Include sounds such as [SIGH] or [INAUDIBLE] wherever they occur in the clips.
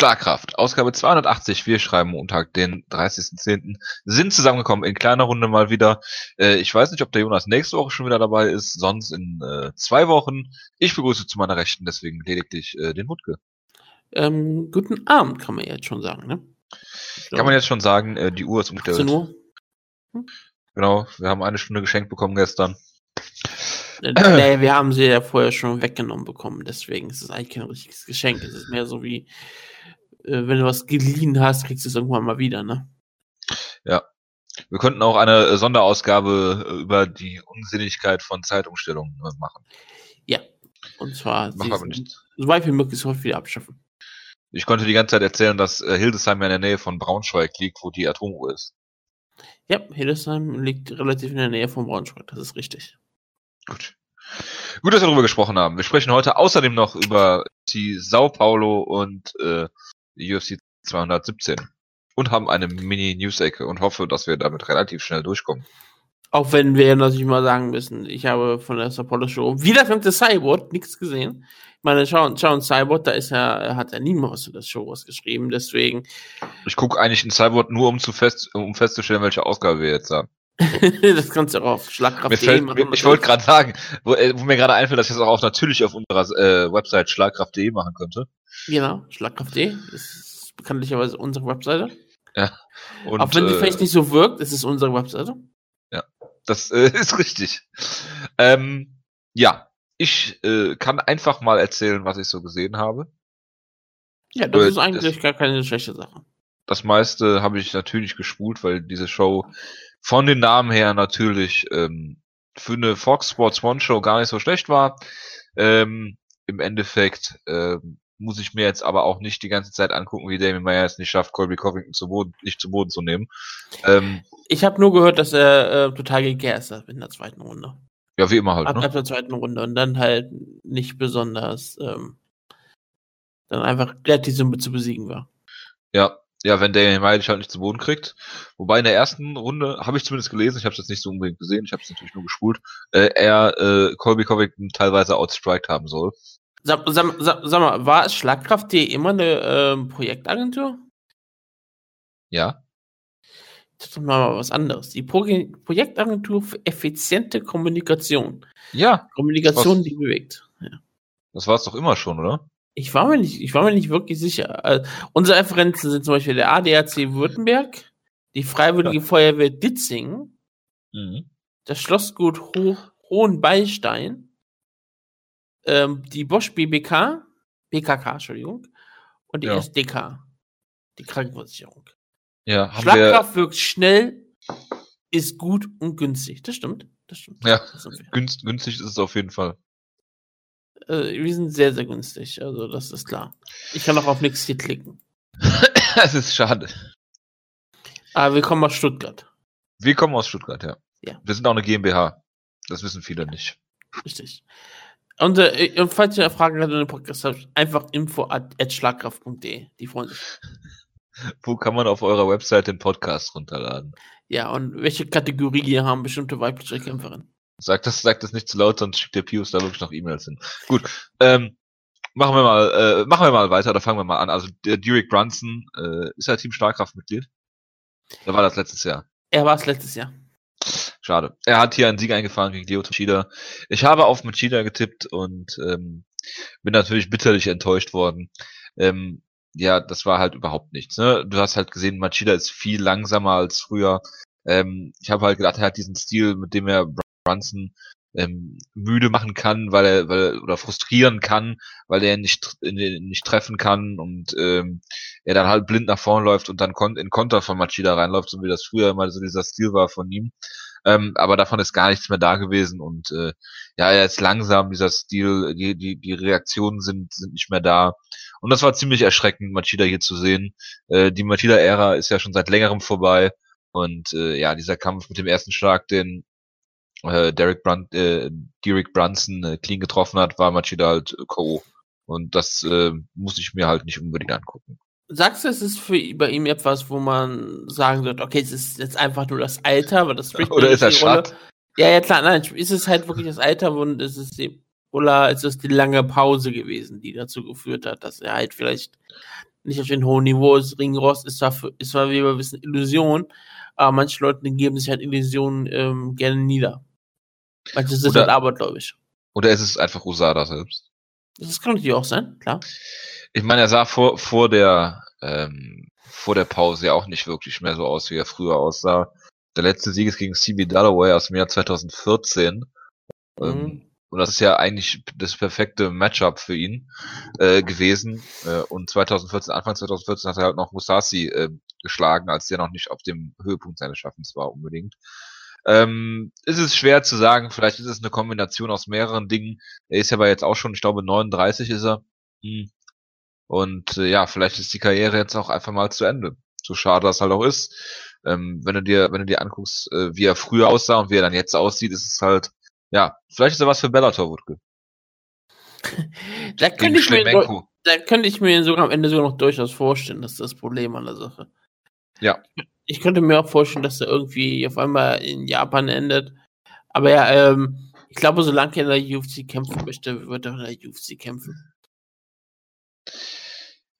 Schlagkraft, Ausgabe 280. Wir schreiben Montag, den 30.10. Sind zusammengekommen in kleiner Runde mal wieder. Äh, ich weiß nicht, ob der Jonas nächste Woche schon wieder dabei ist, sonst in äh, zwei Wochen. Ich begrüße zu meiner Rechten deswegen lediglich äh, den Wutke. Ähm, guten Abend, kann man jetzt schon sagen, ne? So. Kann man jetzt schon sagen, äh, die Uhr ist umgestellt. 18 Uhr? Hm? Genau, wir haben eine Stunde geschenkt bekommen gestern. Äh, nee, wir haben sie ja vorher schon weggenommen bekommen, deswegen ist es eigentlich kein richtiges Geschenk. Es ist mehr so wie, äh, wenn du was geliehen hast, kriegst du es irgendwann mal wieder, ne? Ja. Wir könnten auch eine äh, Sonderausgabe über die Unsinnigkeit von Zeitumstellungen machen. Ja. Und zwar machen wir aber nicht. so weit wie möglich sofort wieder abschaffen. Ich konnte die ganze Zeit erzählen, dass Hildesheim ja in der Nähe von Braunschweig liegt, wo die Atomuhr ist. Ja, Hildesheim liegt relativ in der Nähe von Braunschweig, das ist richtig. Gut. Gut, dass wir darüber gesprochen haben. Wir sprechen heute außerdem noch über die Sao Paulo und äh, UFC 217 und haben eine Mini-News-Ecke und hoffe, dass wir damit relativ schnell durchkommen. Auch wenn wir natürlich mal sagen müssen, ich habe von der Sao Paulo Show wieder der Cyborg nichts gesehen. Ich meine, schauen, schauen Cyborg, da ist ja, hat er niemals in der Show was geschrieben, deswegen. Ich gucke eigentlich in Cyborg nur, um zu fest, um festzustellen, welche Ausgabe wir jetzt haben. [LAUGHS] das kannst du auch auf schlagkraft.de machen. Ich wollte gerade sagen, wo, äh, wo, mir gerade einfällt, dass ich das auch natürlich auf unserer äh, Website schlagkraft.de machen könnte. Genau, schlagkraft.de ist bekanntlicherweise unsere Webseite. Ja. Und, auch wenn die äh, vielleicht nicht so wirkt, ist es unsere Webseite. Ja, das äh, [LAUGHS] ist richtig. Ähm, ja, ich äh, kann einfach mal erzählen, was ich so gesehen habe. Ja, das ist eigentlich das, gar keine schlechte Sache. Das meiste habe ich natürlich gespult, weil diese Show von den Namen her natürlich ähm, für eine Fox Sports One Show gar nicht so schlecht war. Ähm, Im Endeffekt ähm, muss ich mir jetzt aber auch nicht die ganze Zeit angucken, wie Damien Meyer es nicht schafft, Colby Covington zu Boden, nicht zu Boden zu nehmen. Ähm, ich habe nur gehört, dass er äh, total gegärt hat in der zweiten Runde. Ja, wie immer halt. Ab, ne? ab der zweiten Runde und dann halt nicht besonders ähm, dann einfach relativ Summe zu besiegen war. Ja, ja, wenn May dich halt nicht zu Boden kriegt. Wobei in der ersten Runde, habe ich zumindest gelesen, ich habe es jetzt nicht so unbedingt gesehen, ich habe es natürlich nur gespult, äh, er äh, Colby Covington teilweise outstriked haben soll. Sag, sag, sag, sag mal, war Schlagkraft.de immer eine ähm, Projektagentur? Ja. Das ist mal was anderes. Die Pro Projektagentur für effiziente Kommunikation. Ja. Kommunikation, die bewegt. Ja. Das war es doch immer schon, oder? Ich war mir nicht, ich war mir nicht wirklich sicher. Also, unsere Referenzen sind zum Beispiel der ADAC Württemberg, die Freiwillige. Feuerwehr Ditzingen, mhm. das Schlossgut Ho Hohenbeistein, ähm, die Bosch BBK, BKK, Entschuldigung, und die ja. SDK, die Krankenversicherung. Ja, haben Schlagkraft wir... wirkt schnell, ist gut und günstig. Das stimmt. Das stimmt. Ja, günst, günstig ist es auf jeden Fall. Äh, wir sind sehr, sehr günstig. Also, das ist klar. Ich kann auch auf nichts hier klicken. [LAUGHS] das ist schade. Aber wir kommen aus Stuttgart. Wir kommen aus Stuttgart, ja. Ja. Wir sind auch eine GmbH. Das wissen viele nicht. Richtig. Und, äh, falls ihr Fragen habt in den Podcast habt, einfach info at schlagkraft.de. Die freuen sich. [LAUGHS] Wo kann man auf eurer Website den Podcast runterladen? Ja, und welche Kategorie haben bestimmte weibliche Kämpferinnen? Sag das, sag das nicht zu laut, sonst schickt der Pius da wirklich noch E-Mails hin. Gut, ähm, machen wir mal, äh, machen wir mal weiter, da fangen wir mal an. Also der Derek Brunson, äh, ist er Team Starkraft-Mitglied? Da war das letztes Jahr. Er war es letztes Jahr. Schade. Er hat hier einen Sieg eingefahren gegen Leo Machida. Ich habe auf Machida getippt und ähm, bin natürlich bitterlich enttäuscht worden. Ähm, ja, das war halt überhaupt nichts. Ne? Du hast halt gesehen, Machida ist viel langsamer als früher. Ähm, ich habe halt gedacht, er hat diesen Stil, mit dem er Brunson ähm, müde machen kann, weil er, weil oder frustrieren kann, weil er nicht nicht treffen kann und ähm, er dann halt blind nach vorne läuft und dann kon in Konter von Machida reinläuft, so wie das früher immer so dieser Stil war von ihm. Ähm, aber davon ist gar nichts mehr da gewesen und äh, ja, ist langsam, dieser Stil, die, die, die Reaktionen sind, sind nicht mehr da. Und das war ziemlich erschreckend, Machida hier zu sehen. Äh, die Machida-Ära ist ja schon seit längerem vorbei. Und äh, ja, dieser Kampf mit dem ersten Schlag, den äh, Derek, Brun äh, Derek Brunson äh, clean getroffen hat, war Machida halt äh, K.O. Und das äh, muss ich mir halt nicht unbedingt angucken. Sagst du, es ist für bei ihm etwas, wo man sagen wird, okay, es ist jetzt einfach nur das Alter, weil das spricht Oder ist er Schatt? Ja, ja, klar, nein, ist es halt wirklich das Alter und ist es die, oder ist es die lange Pause gewesen, die dazu geführt hat, dass er halt vielleicht nicht auf dem hohen Niveau ist. Ringrost ist zwar, für, ist zwar wie wir wissen, Illusion, aber manche Leute geben sich halt Illusionen ähm, gerne nieder. Manche sind oder, halt abergläubisch. Oder ist es einfach Usada selbst? Das kann natürlich auch sein, klar. Ich meine, er sah vor, vor der, ähm, vor der Pause ja auch nicht wirklich mehr so aus, wie er früher aussah. Der letzte Sieg ist gegen CB Dalloway aus dem Jahr 2014. Mhm. Ähm, und das ist ja eigentlich das perfekte Matchup für ihn äh, gewesen. Äh, und 2014, Anfang 2014 hat er halt noch Musashi äh, geschlagen, als der noch nicht auf dem Höhepunkt seines Schaffens war unbedingt. Ähm, ist es schwer zu sagen, vielleicht ist es eine Kombination aus mehreren Dingen. Er ist ja aber jetzt auch schon, ich glaube 39 ist er. Hm. Und äh, ja, vielleicht ist die Karriere jetzt auch einfach mal zu Ende. So schade das halt auch ist. Ähm, wenn du dir, wenn du dir anguckst, äh, wie er früher aussah und wie er dann jetzt aussieht, ist es halt ja, vielleicht ist er was für Bellator, Wutke. da, könnte ich mir, da könnte ich mir sogar am Ende sogar noch durchaus vorstellen, das ist das Problem an der Sache. Ja. Ich könnte mir auch vorstellen, dass er irgendwie auf einmal in Japan endet. Aber ja, ähm, ich glaube, solange er in der UFC kämpfen möchte, wird er in der UFC kämpfen.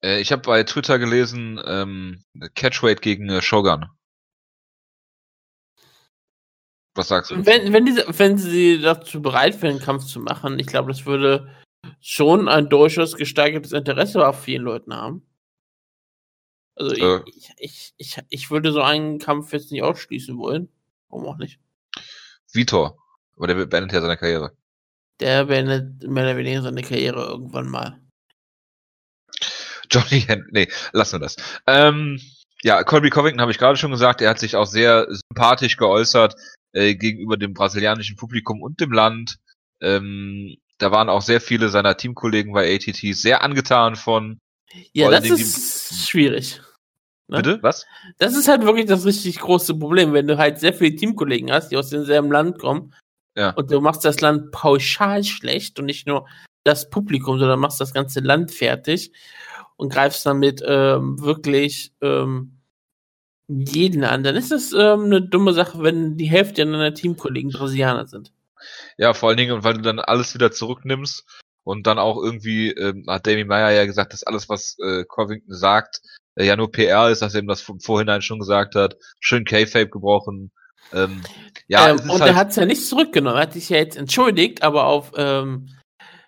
Äh, ich habe bei Twitter gelesen, ähm, Catchweight gegen äh, Shogun. Was sagst du? Wenn, wenn, diese, wenn sie dazu bereit wären, einen Kampf zu machen, ich glaube, das würde schon ein durchaus gesteigertes Interesse auf vielen Leuten haben. Also äh. ich, ich, ich, ich würde so einen Kampf jetzt nicht ausschließen wollen. Warum auch nicht? Vitor. Aber der beendet ja seine Karriere. Der beendet mehr oder weniger seine Karriere irgendwann mal. Johnny, [LAUGHS] nee, lassen wir das. Ähm, ja, Colby Covington habe ich gerade schon gesagt, er hat sich auch sehr sympathisch geäußert äh, gegenüber dem brasilianischen Publikum und dem Land. Ähm, da waren auch sehr viele seiner Teamkollegen bei ATT sehr angetan von. Ja, das ist schwierig. Ne? Bitte? Was? Das ist halt wirklich das richtig große Problem, wenn du halt sehr viele Teamkollegen hast, die aus demselben Land kommen. Ja. Und du machst das Land pauschal schlecht und nicht nur das Publikum, sondern machst das ganze Land fertig und greifst damit ähm, wirklich ähm, jeden an, dann ist das ähm, eine dumme Sache, wenn die Hälfte deiner Teamkollegen Brasilianer sind. Ja, vor allen Dingen, weil du dann alles wieder zurücknimmst und dann auch irgendwie, ähm, hat Damien Meyer ja gesagt, dass alles, was äh, Covington sagt, äh, ja nur PR ist, dass er ihm das vorhinein schon gesagt hat. Schön K-Fape gebrochen. Ähm, ja, ähm, und halt er hat es ja nicht zurückgenommen. Er hat sich ja jetzt entschuldigt, aber auf ähm,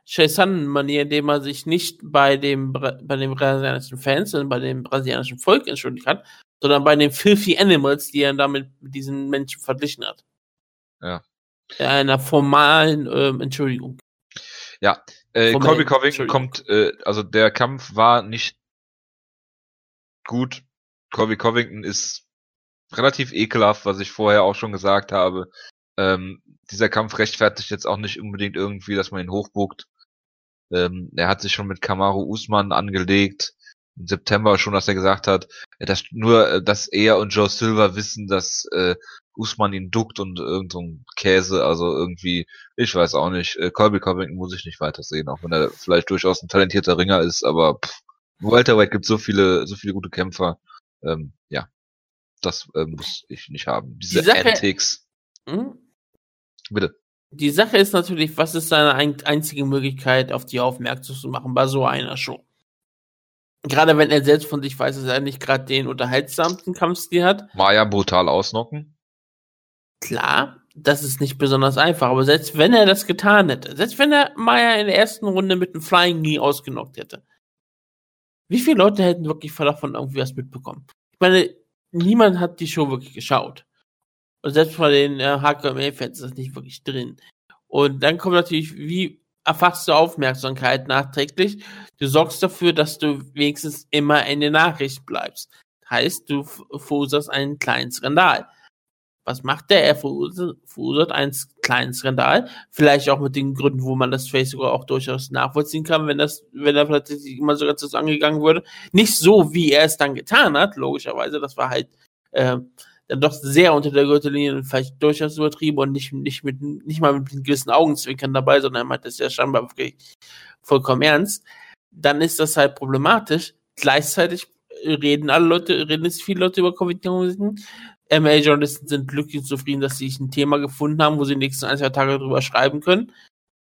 Chaisan-Manier, indem er sich nicht bei dem, bei den brasilianischen Fans, sondern bei dem brasilianischen Volk entschuldigt hat, sondern bei den Filthy Animals, die er damit mit diesen Menschen verglichen hat. Ja. Einer formalen ähm, Entschuldigung. Ja, äh, Colby Covington kommt, äh, also der Kampf war nicht gut. Colby Covington ist relativ ekelhaft, was ich vorher auch schon gesagt habe. Ähm, dieser Kampf rechtfertigt jetzt auch nicht unbedingt irgendwie, dass man ihn hochbuckt. Ähm, er hat sich schon mit Kamaru Usman angelegt im September schon, dass er gesagt hat, dass nur, äh, dass er und Joe Silver wissen, dass äh, Usman ihn duckt und irgend so ein Käse, also irgendwie, ich weiß auch nicht, äh, Colby Covington muss ich nicht weitersehen, auch wenn er vielleicht durchaus ein talentierter Ringer ist, aber pff, Welterweight gibt so viele, so viele gute Kämpfer, ähm, ja, das äh, muss ich nicht haben. Diese Die Sache, Antics. Hm? Bitte. Die Sache ist natürlich, was ist seine einzige Möglichkeit, auf die aufmerksam zu machen bei so einer Show? Gerade wenn er selbst von sich weiß, dass er nicht gerade den unterhaltsamsten Kampfstil hat. Maya brutal ausnocken. Klar, das ist nicht besonders einfach, aber selbst wenn er das getan hätte, selbst wenn er Maya in der ersten Runde mit einem Flying Knee ausgenockt hätte, wie viele Leute hätten wirklich davon irgendwie was mitbekommen? Ich meine, niemand hat die Show wirklich geschaut. Und selbst bei den äh, HKMA-Fans ist das nicht wirklich drin. Und dann kommt natürlich, wie erfasst du Aufmerksamkeit nachträglich. Du sorgst dafür, dass du wenigstens immer in der Nachricht bleibst. Heißt, du verursachst einen kleinen Skandal. Was macht der? Er verursacht einen kleinen Skandal. Vielleicht auch mit den Gründen, wo man das sogar auch durchaus nachvollziehen kann, wenn das, wenn er plötzlich immer sogar zu angegangen würde. Nicht so, wie er es dann getan hat, logischerweise. Das war halt, äh, dann doch sehr unter der Gürtellinie und vielleicht durchaus übertrieben und nicht, nicht mit, nicht mal mit gewissen Augenzwinkern dabei, sondern er meint das ja scheinbar wirklich vollkommen ernst, dann ist das halt problematisch. Gleichzeitig reden alle Leute, reden jetzt viele Leute über Covid-19. MA-Journalisten sind glücklich und zufrieden, dass sie sich ein Thema gefunden haben, wo sie die nächsten ein, zwei Tage drüber schreiben können,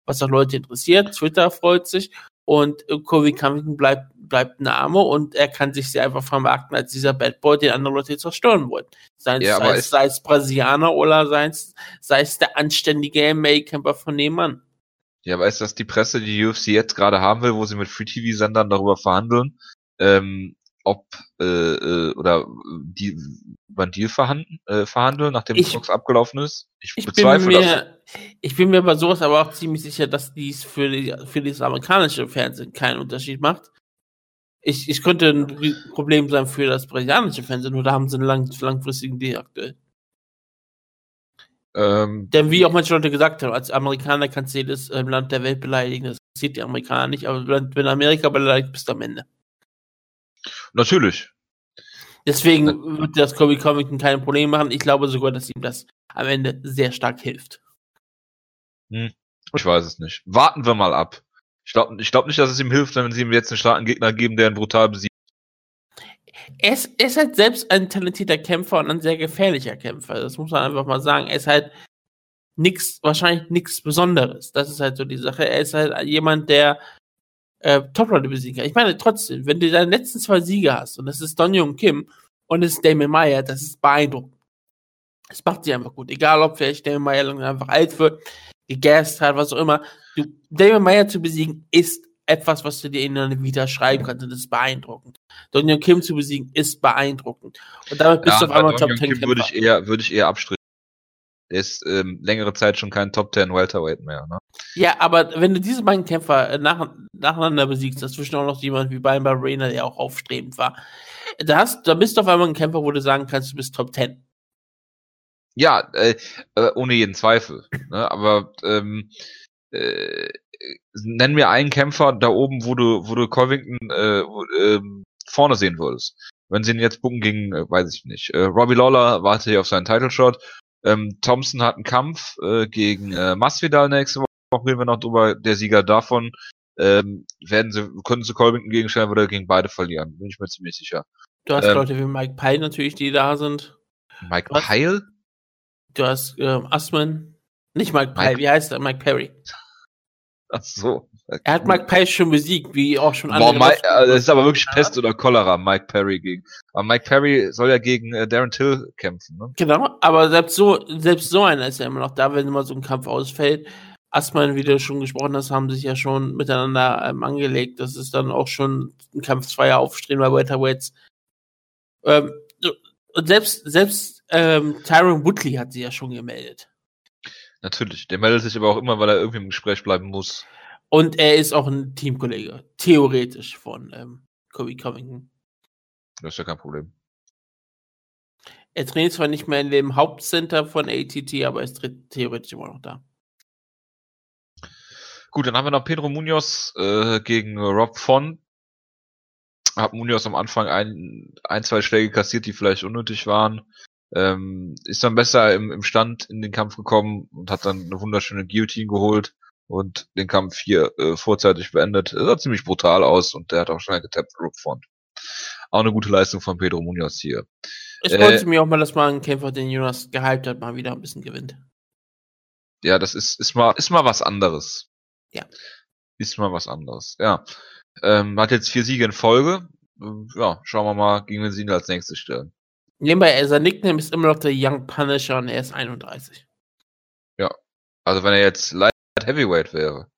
was auch Leute interessiert. Twitter freut sich und Kobe Covington bleibt, bleibt Name und er kann sich sehr einfach vermarkten als dieser Bad Boy, den andere Leute zerstören wollen. Sei, ja, sei, es, sei es Brasilianer oder sei es, sei es der anständige MMA-Camper von nebenan. Ja, aber ist das die Presse, die UFC jetzt gerade haben will, wo sie mit Free-TV-Sendern darüber verhandeln, ähm, ob äh, äh, oder die über einen Deal verhandeln, äh, verhandeln nachdem ich, Fox abgelaufen ist? Ich, ich bezweifle bin mir, das. Ich bin mir bei sowas aber auch ziemlich sicher, dass dies für, die, für das amerikanische Fernsehen keinen Unterschied macht. Ich, ich könnte ein Problem sein für das brasilianische Fernsehen, nur da haben sie einen lang, langfristigen Deal aktuell. Ähm, Denn wie auch manche Leute gesagt haben, als Amerikaner kannst du jedes ähm, Land der Welt beleidigen. Das sieht die Amerikaner nicht, aber wenn Amerika beleidigt, bist du am Ende. Natürlich. Deswegen wird das Kobe Covington keine Probleme machen. Ich glaube sogar, dass ihm das am Ende sehr stark hilft. Hm, ich weiß es nicht. Warten wir mal ab. Ich glaube ich glaub nicht, dass es ihm hilft, wenn sie ihm jetzt einen starken Gegner geben, der ihn brutal besiegt. Er ist, er ist halt selbst ein talentierter Kämpfer und ein sehr gefährlicher Kämpfer. Das muss man einfach mal sagen. Er ist halt nix, wahrscheinlich nichts Besonderes. Das ist halt so die Sache. Er ist halt jemand, der äh, Top-Leute besiegen kann. Ich meine, trotzdem, wenn du deine letzten zwei Siege hast, und das ist Don Jung Kim und es ist Damien Meyer, das ist beeindruckend. Das macht sie einfach gut. Egal, ob vielleicht Damien Meyer einfach alt wird, gegast hat, was auch immer. Du, Damien Meyer zu besiegen ist etwas, was du dir in eine Vita schreiben kannst und das ist beeindruckend. Don Jung Kim zu besiegen ist beeindruckend. Und damit bist ja, du auf einmal Top 10 würde ich eher, würde ich eher abstrichen. Der ist ähm, längere Zeit schon kein Top 10 Welterweight mehr, ne? Ja, aber wenn du diese beiden Kämpfer äh, nach, nacheinander besiegst, dazwischen auch noch jemand wie Brian Barrena, der auch aufstrebend war, da, hast, da bist du auf einmal ein Kämpfer, wo du sagen kannst, du bist Top 10. Ja, äh, äh, ohne jeden Zweifel. Ne? Aber ähm, äh, nenn mir einen Kämpfer da oben, wo du, wo du Covington äh, äh, vorne sehen würdest. Wenn sie ihn jetzt bucken gegen, äh, weiß ich nicht. Äh, Robbie Lawler wartet hier auf seinen Title Shot. Ähm, Thompson hat einen Kampf äh, gegen äh, Masvidal nächste Woche, reden wir noch drüber. Der Sieger davon ähm, werden sie, können sie Colbington gegenstellen oder gegen beide verlieren. Bin ich mir ziemlich sicher. Du hast ähm, Leute wie Mike Pyle natürlich, die da sind. Mike du Pyle? du hast ähm, Asman. Nicht Mike Pyle, wie heißt er? Mike Perry. Ach so. Er hat Mike Perry schon besiegt, wie auch schon andere. Boah, Mike, das ist aber wirklich Pest oder Cholera, Mike Perry gegen. Aber Mike Perry soll ja gegen äh, Darren Till kämpfen, ne? Genau, aber selbst so, selbst so einer ist ja immer noch da, wenn immer so ein Kampf ausfällt. Asman, wie du schon gesprochen hast, haben sich ja schon miteinander ähm, angelegt. Das ist dann auch schon ein Kampf zweier Aufstehen bei Welterweights. Ähm, und selbst, selbst ähm, Tyron Woodley hat sie ja schon gemeldet. Natürlich. Der meldet sich aber auch immer, weil er irgendwie im Gespräch bleiben muss. Und er ist auch ein Teamkollege, theoretisch von ähm, Kobe Covington. Das ist ja kein Problem. Er trainiert zwar nicht mehr in dem Hauptcenter von ATT, aber ist theoretisch immer noch da. Gut, dann haben wir noch Pedro Munoz äh, gegen Rob Font. Hat Munoz am Anfang ein, ein, zwei Schläge kassiert, die vielleicht unnötig waren. Ähm, ist dann besser im, im Stand in den Kampf gekommen und hat dann eine wunderschöne Guillotine geholt und den Kampf hier äh, vorzeitig beendet. Er sah ziemlich brutal aus und der hat auch schnell getappt, Rob Font. Auch eine gute Leistung von Pedro Munoz hier. Ich wollte äh, mir auch mal, dass mal ein Kämpfer, den Jonas gehypt hat, mal wieder ein bisschen gewinnt. Ja, das ist, ist mal, ist mal was anderes. Ja. Ist mal was anderes, ja. Ähm, hat jetzt vier Siege in Folge. Ja, schauen wir mal, gegen wen sie ihn als nächstes stellen. Nebenbei, sein Nickname ist immer noch der Young Punisher und er ist 31. Ja. Also wenn er jetzt Heavyweight wäre.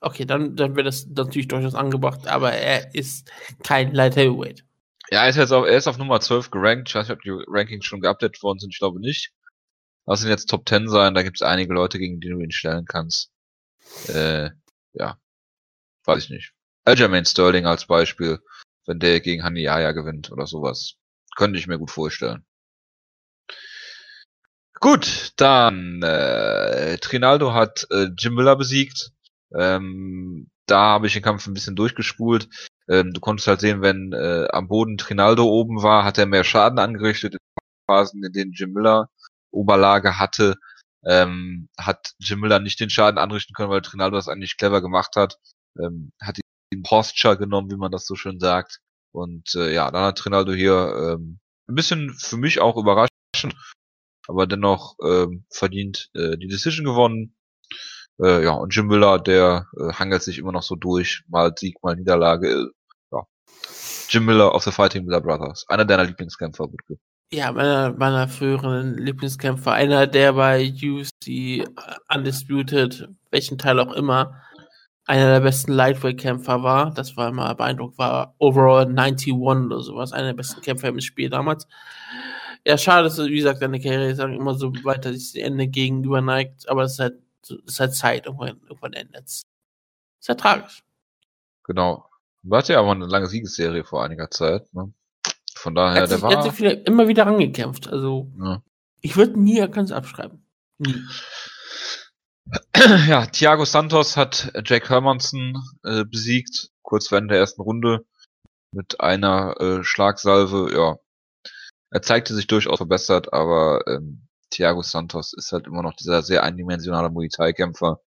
Okay, dann, dann wäre das natürlich durchaus angebracht, aber er ist kein Light Heavyweight. Ja, er ist jetzt auf, er ist auf Nummer 12 gerankt. Ich weiß nicht, ob die Rankings schon geupdatet worden sind, ich glaube nicht. Lass ihn jetzt Top 10 sein, da gibt es einige Leute, gegen die du ihn stellen kannst. Äh, ja. Weiß ich nicht. Aljamain Sterling als Beispiel, wenn der gegen Haniyaya gewinnt oder sowas. Könnte ich mir gut vorstellen. Gut, dann äh, Trinaldo hat äh, Jim Miller besiegt. Ähm, da habe ich den Kampf ein bisschen durchgespult. Ähm, du konntest halt sehen, wenn äh, am Boden Trinaldo oben war, hat er mehr Schaden angerichtet. In Phasen, in denen Jim Miller Oberlage hatte, ähm, hat Jim Miller nicht den Schaden anrichten können, weil Trinaldo das eigentlich clever gemacht hat. Ähm, hat ihn Posture genommen, wie man das so schön sagt. Und äh, ja, dann hat Trinaldo hier ähm, ein bisschen für mich auch überraschend, aber dennoch ähm, verdient äh, die Decision gewonnen. Äh, ja, und Jim Miller, der äh, hangelt sich immer noch so durch, mal Sieg, mal Niederlage. ja. Jim Miller of the Fighting Miller Brothers. Einer deiner Lieblingskämpfer, Wutke. Ja, meiner, meiner früheren Lieblingskämpfer. Einer, der bei UFC Undisputed, welchen Teil auch immer, einer der besten Lightweight-Kämpfer war. Das war immer beeindruckt, war overall 91 oder sowas. Einer der besten Kämpfer im Spiel damals. Ja, schade, dass, wie gesagt, seine Karriere sagen immer so weiter sich dem Ende gegenüber neigt, aber es ist halt, es ist halt Zeit, irgendwann, irgendwann endet es. Ist ja tragisch. Genau. Du hatte ja aber eine lange Siegesserie vor einiger Zeit, ne? Von daher, hat der sich, war. hat sich wieder, immer wieder rangekämpft. Also, ja. ich würde nie ganz abschreiben. Nie. Ja, Thiago Santos hat Jack Hermanson äh, besiegt, kurz vor Ende der ersten Runde, mit einer äh, Schlagsalve. Ja, er zeigte sich durchaus verbessert, aber ähm, Thiago Santos ist halt immer noch dieser sehr eindimensionale Muay Thai-Kämpfer,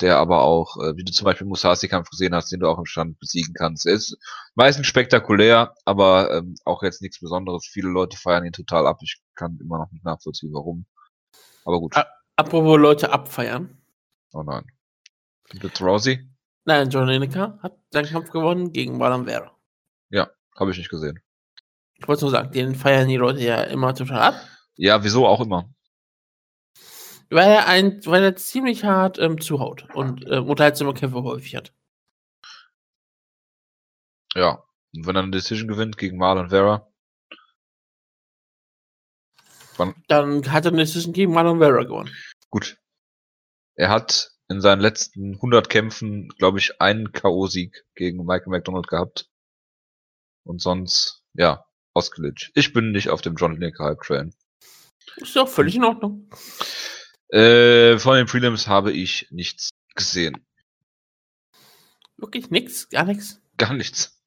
der aber auch, äh, wie du zum Beispiel Musasi-Kampf gesehen hast, den du auch im Stand besiegen kannst. Er ist meistens spektakulär, aber ähm, auch jetzt nichts Besonderes. Viele Leute feiern ihn total ab. Ich kann immer noch nicht nachvollziehen, warum. Aber gut. Apropos Leute abfeiern. Oh nein. Wird Rousey? Nein, John Lineker hat seinen Kampf gewonnen gegen Marlon Vera. Ja, habe ich nicht gesehen. Ich wollte nur sagen, den feiern die Leute ja immer total ab. Ja, wieso auch immer. Weil er ein, weil er ziemlich hart ähm, zuhaut und ähm, unterhaltsame Kämpfe häufig hat. Ja, und wenn er eine Decision gewinnt gegen Marlon Vera, Wann? Dann hat er eine Decision gegen Marlon Vera gewonnen. Gut. Er hat in seinen letzten 100 Kämpfen, glaube ich, einen K.O.-Sieg gegen Michael McDonald gehabt. Und sonst, ja, ausgelitscht. Ich bin nicht auf dem John Lineker Hype Train. Ist ja auch völlig in Ordnung. Äh, von den Prelims habe ich nichts gesehen. Wirklich nichts? Gar nichts? Gar nichts.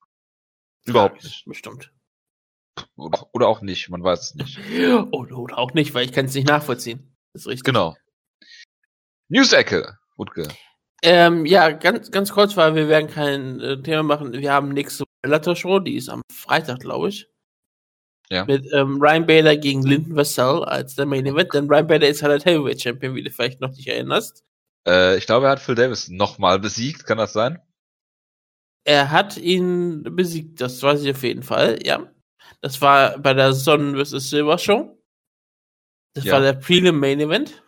Überhaupt nicht. Bestimmt. Oder auch nicht, man weiß es nicht. [LAUGHS] Oder, oder auch nicht, weil ich kann es nicht nachvollziehen. Das ist richtig. Genau. News-Ecke, Wutke. Ähm, ja, ganz, ganz kurz, weil wir werden kein äh, Thema machen. Wir haben nächste Bellator-Show, die ist am Freitag, glaube ich. Ja. Mit ähm, Ryan Bader gegen Lyndon Vassell als der Main Event, denn Ryan Bader ist halt der Heavyweight Champion, wie du vielleicht noch nicht erinnerst. Äh, ich glaube, er hat Phil Davis nochmal besiegt, kann das sein? Er hat ihn besiegt, das weiß ich auf jeden Fall, ja. Das war bei der Sonnen vs. Silver Show. Das ja. war der Prelim Main Event.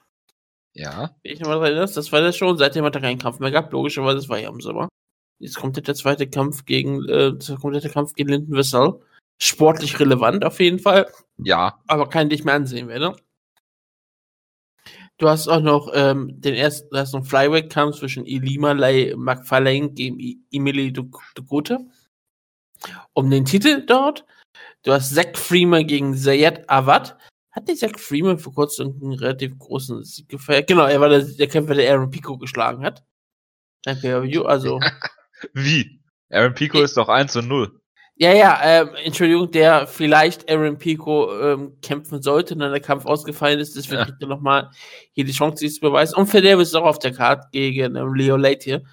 Ja. Wie ich nochmal dran erinnere, das war der Show. Seitdem hat er keinen Kampf mehr gehabt. Logischerweise, das war ja im Sommer. Jetzt kommt der zweite Kampf gegen, äh, der komplette Kampf gegen Linden Wessel. Sportlich relevant auf jeden Fall. Ja. Aber keinen, den ich mehr ansehen werde. Du hast auch noch ähm, den ersten, du hast noch Flyweight-Kampf zwischen Ilima Lay McFarlane gegen Emily Dugote. Um den Titel dort. Du hast Zack Freeman gegen Zayed Awad. Hat nicht Zack Freeman vor kurzem einen relativ großen Sieg gefeiert? Genau, er war der, der Kämpfer, der Aaron Pico geschlagen hat. Danke, also. [LAUGHS] Wie? Aaron Pico ist doch 1 und 0. Ja, ja, ähm, Entschuldigung, der vielleicht Aaron Pico ähm, kämpfen sollte, dann der Kampf ausgefallen ist, deswegen ja. kriegt er nochmal hier die Chance, dies zu beweisen. Und für Davis ist auch auf der Karte gegen ähm, Leo Leite,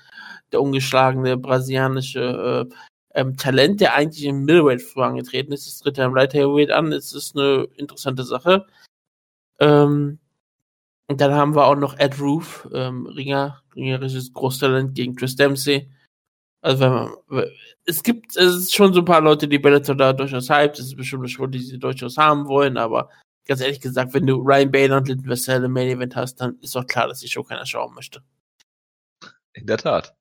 der ungeschlagene brasilianische äh, ähm, Talent, der eigentlich im Middleweight vorangetreten ist. Das tritt er im Light Heavyweight an. Es ist eine interessante Sache. Ähm, und dann haben wir auch noch Ed Roof, ähm, Ringer, ringerisches Großtalent gegen Chris Dempsey. Also wenn man, es gibt, es ist schon so ein paar Leute, die Bellator da durchaus hyped. Das ist bestimmt eine Show, die sie durchaus haben wollen, aber ganz ehrlich gesagt, wenn du Ryan Bader und Linton Vassell im Main Event hast, dann ist doch klar, dass die Show keiner schauen möchte. In der Tat.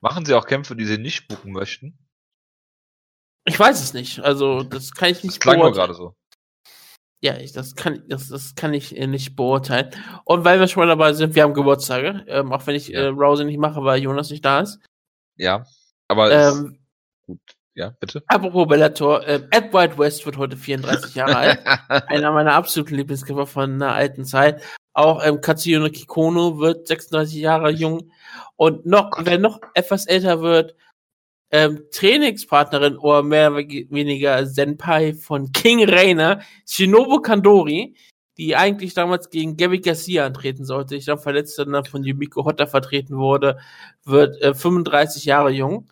Machen sie auch Kämpfe, die sie nicht buchen möchten? Ich weiß es nicht. Also, das kann ich nicht das klang nur gerade so. Ja, ich, das kann, das, das kann ich äh, nicht beurteilen. Und weil wir schon mal dabei sind, wir haben Geburtstage, ähm, auch wenn ich ja. äh, Rousey nicht mache, weil Jonas nicht da ist. Ja, aber ähm, gut. Ja, bitte. Apropos Bellator, äh, Ed White West wird heute 34 Jahre alt. [LAUGHS] Einer meiner absoluten Lieblingskämpfer von einer alten Zeit. Auch ähm, Katsuyono Kikono wird 36 Jahre jung. Und noch, wer noch etwas älter wird, ähm, Trainingspartnerin oder mehr oder weniger Senpai von King Rainer, Shinobu Kandori, die eigentlich damals gegen Gabby Garcia antreten sollte, ich glaube verletzt dann von Yumiko Hotta vertreten wurde, wird äh, 35 Jahre jung.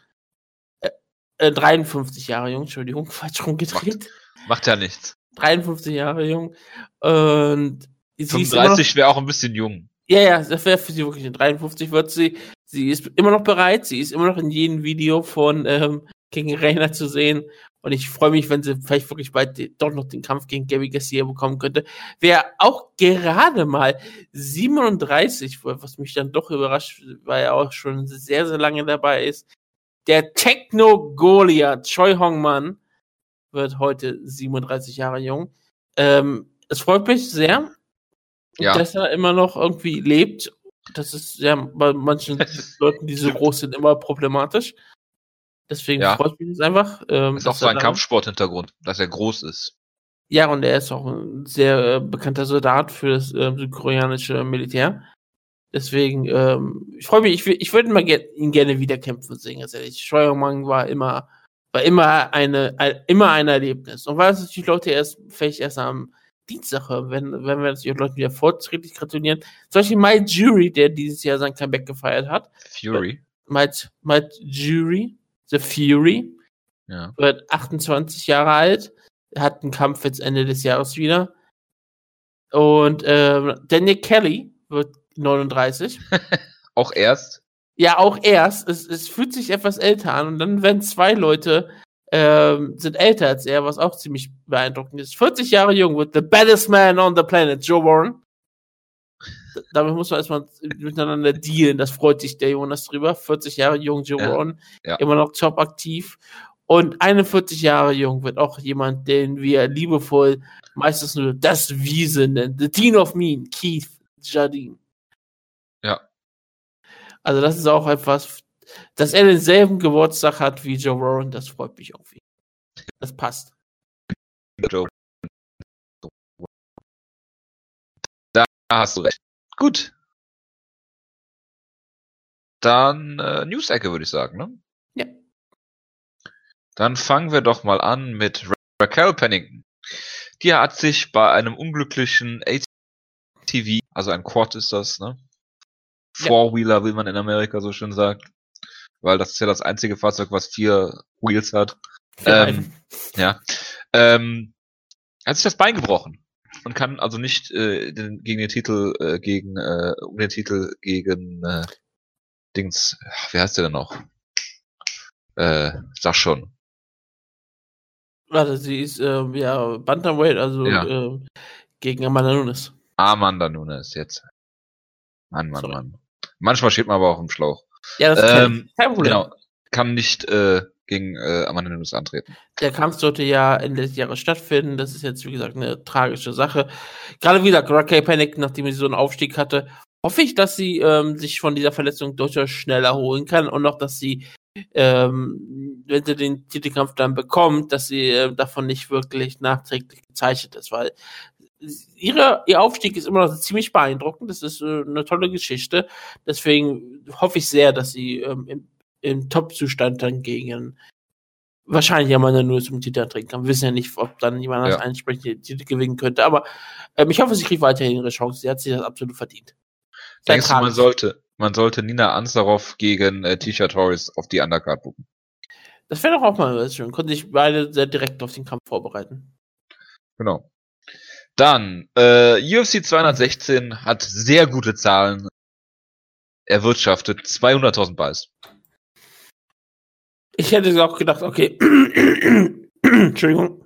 Äh, äh, 53 Jahre jung, Entschuldigung, [LAUGHS] falsch rumgedreht. Macht, macht ja nichts. 53 Jahre jung. Und 35 wäre auch ein bisschen jung. Ja, ja, das wäre für sie wirklich eine 53 wird sie. Sie ist immer noch bereit, sie ist immer noch in jedem Video von ähm, gegen Reina zu sehen. Und ich freue mich, wenn sie vielleicht wirklich bald doch noch den Kampf gegen Gabby Garcia bekommen könnte. Wer auch gerade mal 37, was mich dann doch überrascht, weil er auch schon sehr, sehr lange dabei ist. Der Techno Goliath, Choi Hong Man, wird heute 37 Jahre jung. Ähm, es freut mich sehr, ja. dass er immer noch irgendwie lebt. Das ist ja bei manchen [LAUGHS] Leuten, die so groß sind, immer problematisch. Deswegen ja. freut mich das einfach. Ähm, ist auch so ein Kampfsporthintergrund, dass er groß ist. Ja, und er ist auch ein sehr äh, bekannter Soldat für das äh, südkoreanische Militär. Deswegen, ähm, ich freue mich, ich, ich würde mal ge ihn gerne wieder kämpfen sehen, ganz ehrlich. Steuerung war immer, war immer eine, ein, immer ein Erlebnis. Und weil es natürlich Leute erst, vielleicht erst am Dienstag hören, wenn, wenn wir natürlich Leuten wieder vorträglich gratulieren. Zum Beispiel Mike Jury, der dieses Jahr sein Comeback gefeiert hat. Fury. Mike, Mike Jury, The Fury. Ja. Wird 28 Jahre alt. Hat einen Kampf jetzt Ende des Jahres wieder. Und ähm, Daniel Kelly wird 39. [LAUGHS] auch erst? Ja, auch erst. Es, es fühlt sich etwas älter an. Und dann werden zwei Leute ähm, sind älter als er, was auch ziemlich beeindruckend ist. 40 Jahre jung wird the baddest man on the planet, Joe Warren. Damit muss man erstmal miteinander dealen. Das freut sich der Jonas drüber. 40 Jahre jung, Joe ja, Warren, ja. immer noch top aktiv. Und 41 Jahre jung wird auch jemand, den wir liebevoll meistens nur das Wiese nennen. The Dean of Mean, Keith Jardine. Ja. Also das ist auch etwas, dass er denselben Geburtstag hat wie Joe Warren, das freut mich wieder. Das passt. Da hast du recht. Gut. Dann äh, News-Ecke, würde ich sagen, ne? Ja. Dann fangen wir doch mal an mit Ra Raquel Pennington. Die hat sich bei einem unglücklichen ATV, also ein Quad ist das, ne? Four-Wheeler, wie man in Amerika so schön sagt, weil das ist ja das einzige Fahrzeug, was vier Wheels hat. Ähm, ja. Ähm, hat sich das Bein gebrochen und kann also nicht äh, den, gegen den Titel äh, gegen äh, um den Titel gegen äh, Dings, wie heißt der denn noch? Äh, sag schon. Warte, sie ist äh, ja Bantamweight, also ja. äh, gegen Amanda Nunes. Amanda Nunes jetzt. Mann, Mann, Sorry. Mann. Manchmal steht man aber auch im Schlauch. Ja, das ist ähm, kein Problem. Genau, kann nicht äh, gegen äh, Amanda Nunes antreten. Der Kampf sollte ja Ende des Jahres stattfinden. Das ist jetzt, wie gesagt, eine tragische Sache. Gerade wieder Raquel Panic, nachdem sie so einen Aufstieg hatte, hoffe ich, dass sie ähm, sich von dieser Verletzung durchaus schnell erholen kann und auch, dass sie, ähm, wenn sie den Titelkampf dann bekommt, dass sie äh, davon nicht wirklich nachträglich gezeichnet ist, weil ihre, ihr Aufstieg ist immer noch ziemlich beeindruckend. Das ist äh, eine tolle Geschichte. Deswegen hoffe ich sehr, dass sie ähm, im, im Top-Zustand dann gegen wahrscheinlich mal nur zum Titel trinken kann. Wir wissen ja nicht, ob dann jemand ja. entsprechend den Titel gewinnen könnte. Aber ähm, ich hoffe, sie kriegt weiterhin ihre Chance. Sie hat sich das absolut verdient. Denkst du, man sollte, man sollte Nina Ansarov gegen äh, Tisha Torres auf die Undercard buchen? Das wäre doch auch mal was schön. Konnte sich beide sehr direkt auf den Kampf vorbereiten. Genau. Dann, äh, UFC 216 hat sehr gute Zahlen erwirtschaftet. 200.000 Buys. Ich hätte auch gedacht, okay. [CLEARS THROAT] Entschuldigung.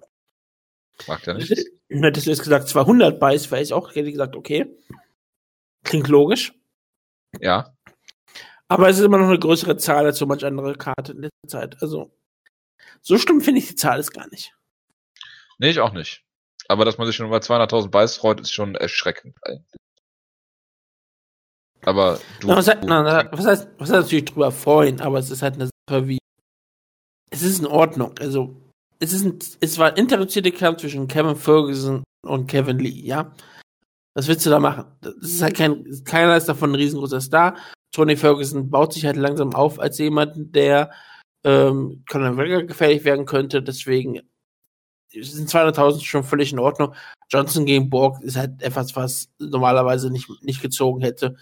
Macht ja nicht. Hättest du jetzt gesagt 200 Buys, wäre ich auch, hätte gesagt, okay. Klingt logisch. Ja. Aber es ist immer noch eine größere Zahl als so manch andere Karte in letzter Zeit. Also, so schlimm finde ich die Zahl ist gar nicht. Nee, ich auch nicht. Aber dass man sich schon über 200.000 Buys freut, ist schon erschreckend. Aber du. Na, was, heißt, na, was, heißt, was heißt natürlich drüber freuen, aber es ist halt eine Sache wie. Es ist in Ordnung. Also, es ist ein, es war ein interessierte Kampf zwischen Kevin Ferguson und Kevin Lee, ja? Was willst du da machen? Das ist halt kein, keiner ist davon ein riesengroßer Star. Tony Ferguson baut sich halt langsam auf als jemand, der ähm, Conor McGregor gefährlich werden könnte. Deswegen sind 200.000 schon völlig in Ordnung. Johnson gegen Borg ist halt etwas, was normalerweise nicht, nicht gezogen hätte.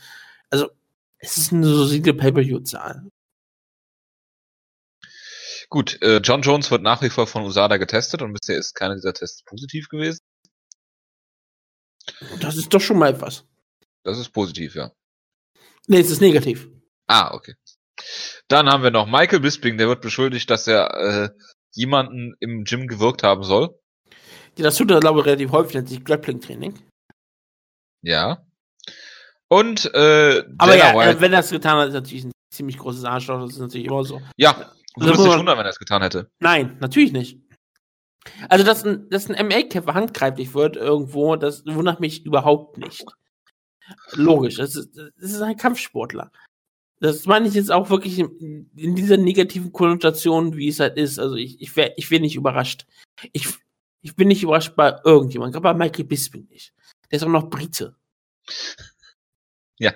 Also, es ist eine solide Pay-Per-View-Zahl. Gut, äh, John Jones wird nach wie vor von USADA getestet und bisher ist keiner dieser Tests positiv gewesen. Das ist doch schon mal etwas. Das ist positiv, ja. Nee, es ist negativ. Ah, okay. Dann haben wir noch Michael Bisping, der wird beschuldigt, dass er äh, jemanden im Gym gewirkt haben soll. Ja, das tut er, glaube ich, relativ häufig, nennt sich Grappling-Training. Ja. Und, äh, Aber ja, White. wenn er es getan hat, ist natürlich ein ziemlich großes Arschloch, das ist natürlich immer so. Ja, du würdest dich wundern, wenn er es getan hätte. Nein, natürlich nicht. Also, dass ein, dass ein MA-Kämpfer handgreiflich wird irgendwo, das wundert mich überhaupt nicht. Logisch, das ist, das ist ein Kampfsportler. Das meine ich jetzt auch wirklich in, in dieser negativen Konnotation, wie es halt ist. Also ich, ich wäre ich wär nicht überrascht. Ich, ich bin nicht überrascht bei irgendjemand, gerade bei Michael Bisping nicht. Der ist auch noch Brite. Ja.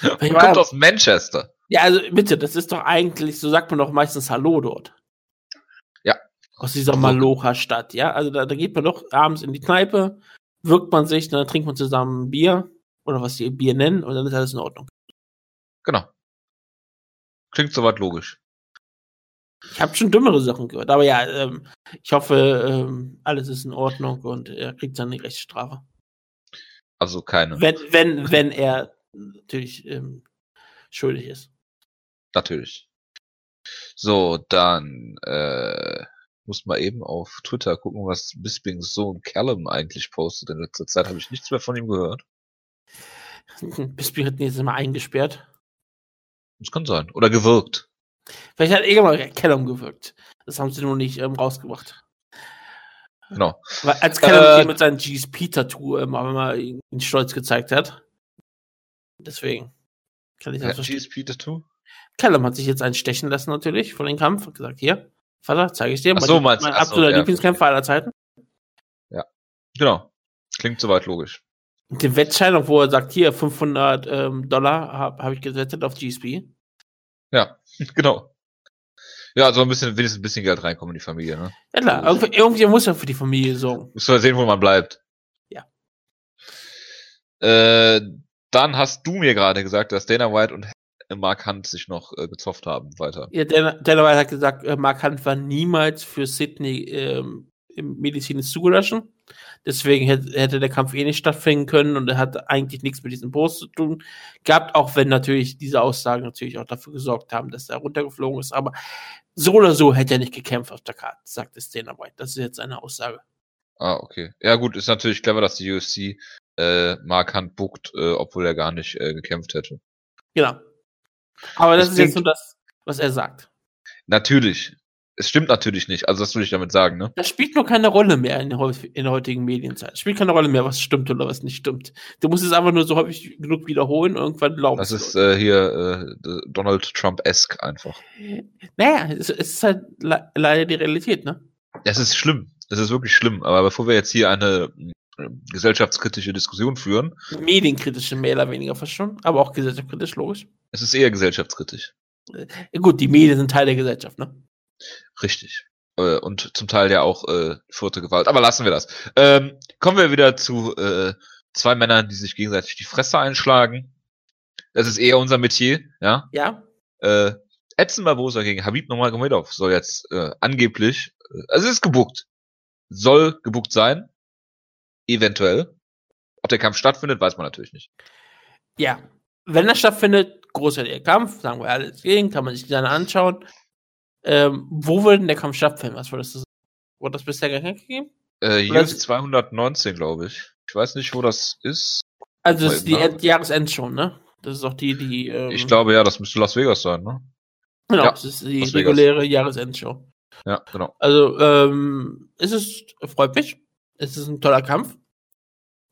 Er [LAUGHS] kommt aus Manchester. Ja, also bitte, das ist doch eigentlich, so sagt man doch meistens Hallo dort. Ja. Aus dieser Malocha-Stadt, ja. Also da, da geht man doch abends in die Kneipe, wirkt man sich, dann trinkt man zusammen Bier oder was die Bier nennen und dann ist alles in Ordnung. Genau. Klingt soweit logisch. Ich habe schon dümmere Sachen gehört, aber ja, ähm, ich hoffe, ähm, alles ist in Ordnung und er kriegt seine Rechtsstrafe. Also keine. Wenn, wenn, wenn er natürlich ähm, schuldig ist. Natürlich. So, dann äh, muss man eben auf Twitter gucken, was Bispings Sohn Callum eigentlich postet. In letzter Zeit habe ich nichts mehr von ihm gehört. [LAUGHS] Bisping hat ihn jetzt immer eingesperrt. Das kann sein. Oder gewirkt. Vielleicht hat irgendwann Callum gewirkt. Das haben sie nur nicht ähm, rausgebracht. Genau. Weil als Callum äh, mit seinem GSP-Tattoo ähm, mal ihn stolz gezeigt hat. Deswegen kann ich das ja, verstehen. GSP-Tattoo? Callum hat sich jetzt einstechen lassen natürlich vor dem Kampf. Hat gesagt, hier, Vater, zeige ich dir. Ach so, mein, mein absoluter ja. Lieblingskämpfer aller Zeiten. Ja, genau. Klingt soweit logisch. Den Wettschein, wo er sagt, hier 500 ähm, Dollar habe hab ich gewettet auf GSP. Ja, [LAUGHS] genau. Ja, so ein bisschen, wenigstens ein bisschen Geld reinkommen in die Familie, ne? Ja klar, irgendwie, irgendwie muss er für die Familie sorgen. Muss man sehen, wo man bleibt. Ja. Äh, dann hast du mir gerade gesagt, dass Dana White und Mark Hunt sich noch äh, gezofft haben weiter. Ja, Dana, Dana White hat gesagt, äh, Mark Hunt war niemals für Sydney ähm, medizinisch zugelassen. Deswegen hätte, hätte der Kampf eh nicht stattfinden können und er hat eigentlich nichts mit diesem Post zu tun gehabt, auch wenn natürlich diese Aussagen natürlich auch dafür gesorgt haben, dass er runtergeflogen ist. Aber so oder so hätte er nicht gekämpft auf der Karte, sagt es Dana White. Das ist jetzt eine Aussage. Ah, okay. Ja gut, ist natürlich clever, dass die UFC äh, Mark Hunt buckt, äh, obwohl er gar nicht äh, gekämpft hätte. Genau. Aber das, das ist jetzt nur das, was er sagt. Natürlich es stimmt natürlich nicht. Also das will ich damit sagen, ne? Das spielt nur keine Rolle mehr in der, in der heutigen Medienzeit. Es spielt keine Rolle mehr, was stimmt oder was nicht stimmt. Du musst es einfach nur so häufig genug wiederholen und irgendwann glauben. Das ist äh, hier äh, Donald Trump-esque einfach. Naja, es, es ist halt le leider die Realität, ne? Es ist schlimm. Es ist wirklich schlimm. Aber bevor wir jetzt hier eine gesellschaftskritische Diskussion führen. Medienkritische mehr oder weniger fast schon, aber auch gesellschaftskritisch, logisch. Es ist eher gesellschaftskritisch. Äh, gut, die Medien sind Teil der Gesellschaft, ne? Richtig. Äh, und zum Teil ja auch äh, vierte Gewalt. Aber lassen wir das. Ähm, kommen wir wieder zu äh, zwei Männern, die sich gegenseitig die Fresse einschlagen. Das ist eher unser Metier, ja? Ja. Äh, Edson Barbosa gegen Habib Nurmagomedov soll jetzt äh, angeblich, äh, also es ist gebuckt. Soll gebuckt sein. Eventuell. Ob der Kampf stattfindet, weiß man natürlich nicht. Ja. Wenn er stattfindet, großartiger Kampf, sagen wir alles gegen, kann man sich gerne anschauen. Ähm, wo würde denn der Kampf stattfinden? Was würdest du sagen? Wurde das bisher gar nicht gegeben? Äh, US 219, glaube ich. Ich weiß nicht, wo das ist. Also, das ist die End Jahresendshow, ne? Das ist auch die, die. Ähm, ich glaube, ja, das müsste Las Vegas sein, ne? Genau, ja, das ist die reguläre Jahresendshow. Ja, genau. Also, ähm, es ist, freut mich. Es ist ein toller Kampf.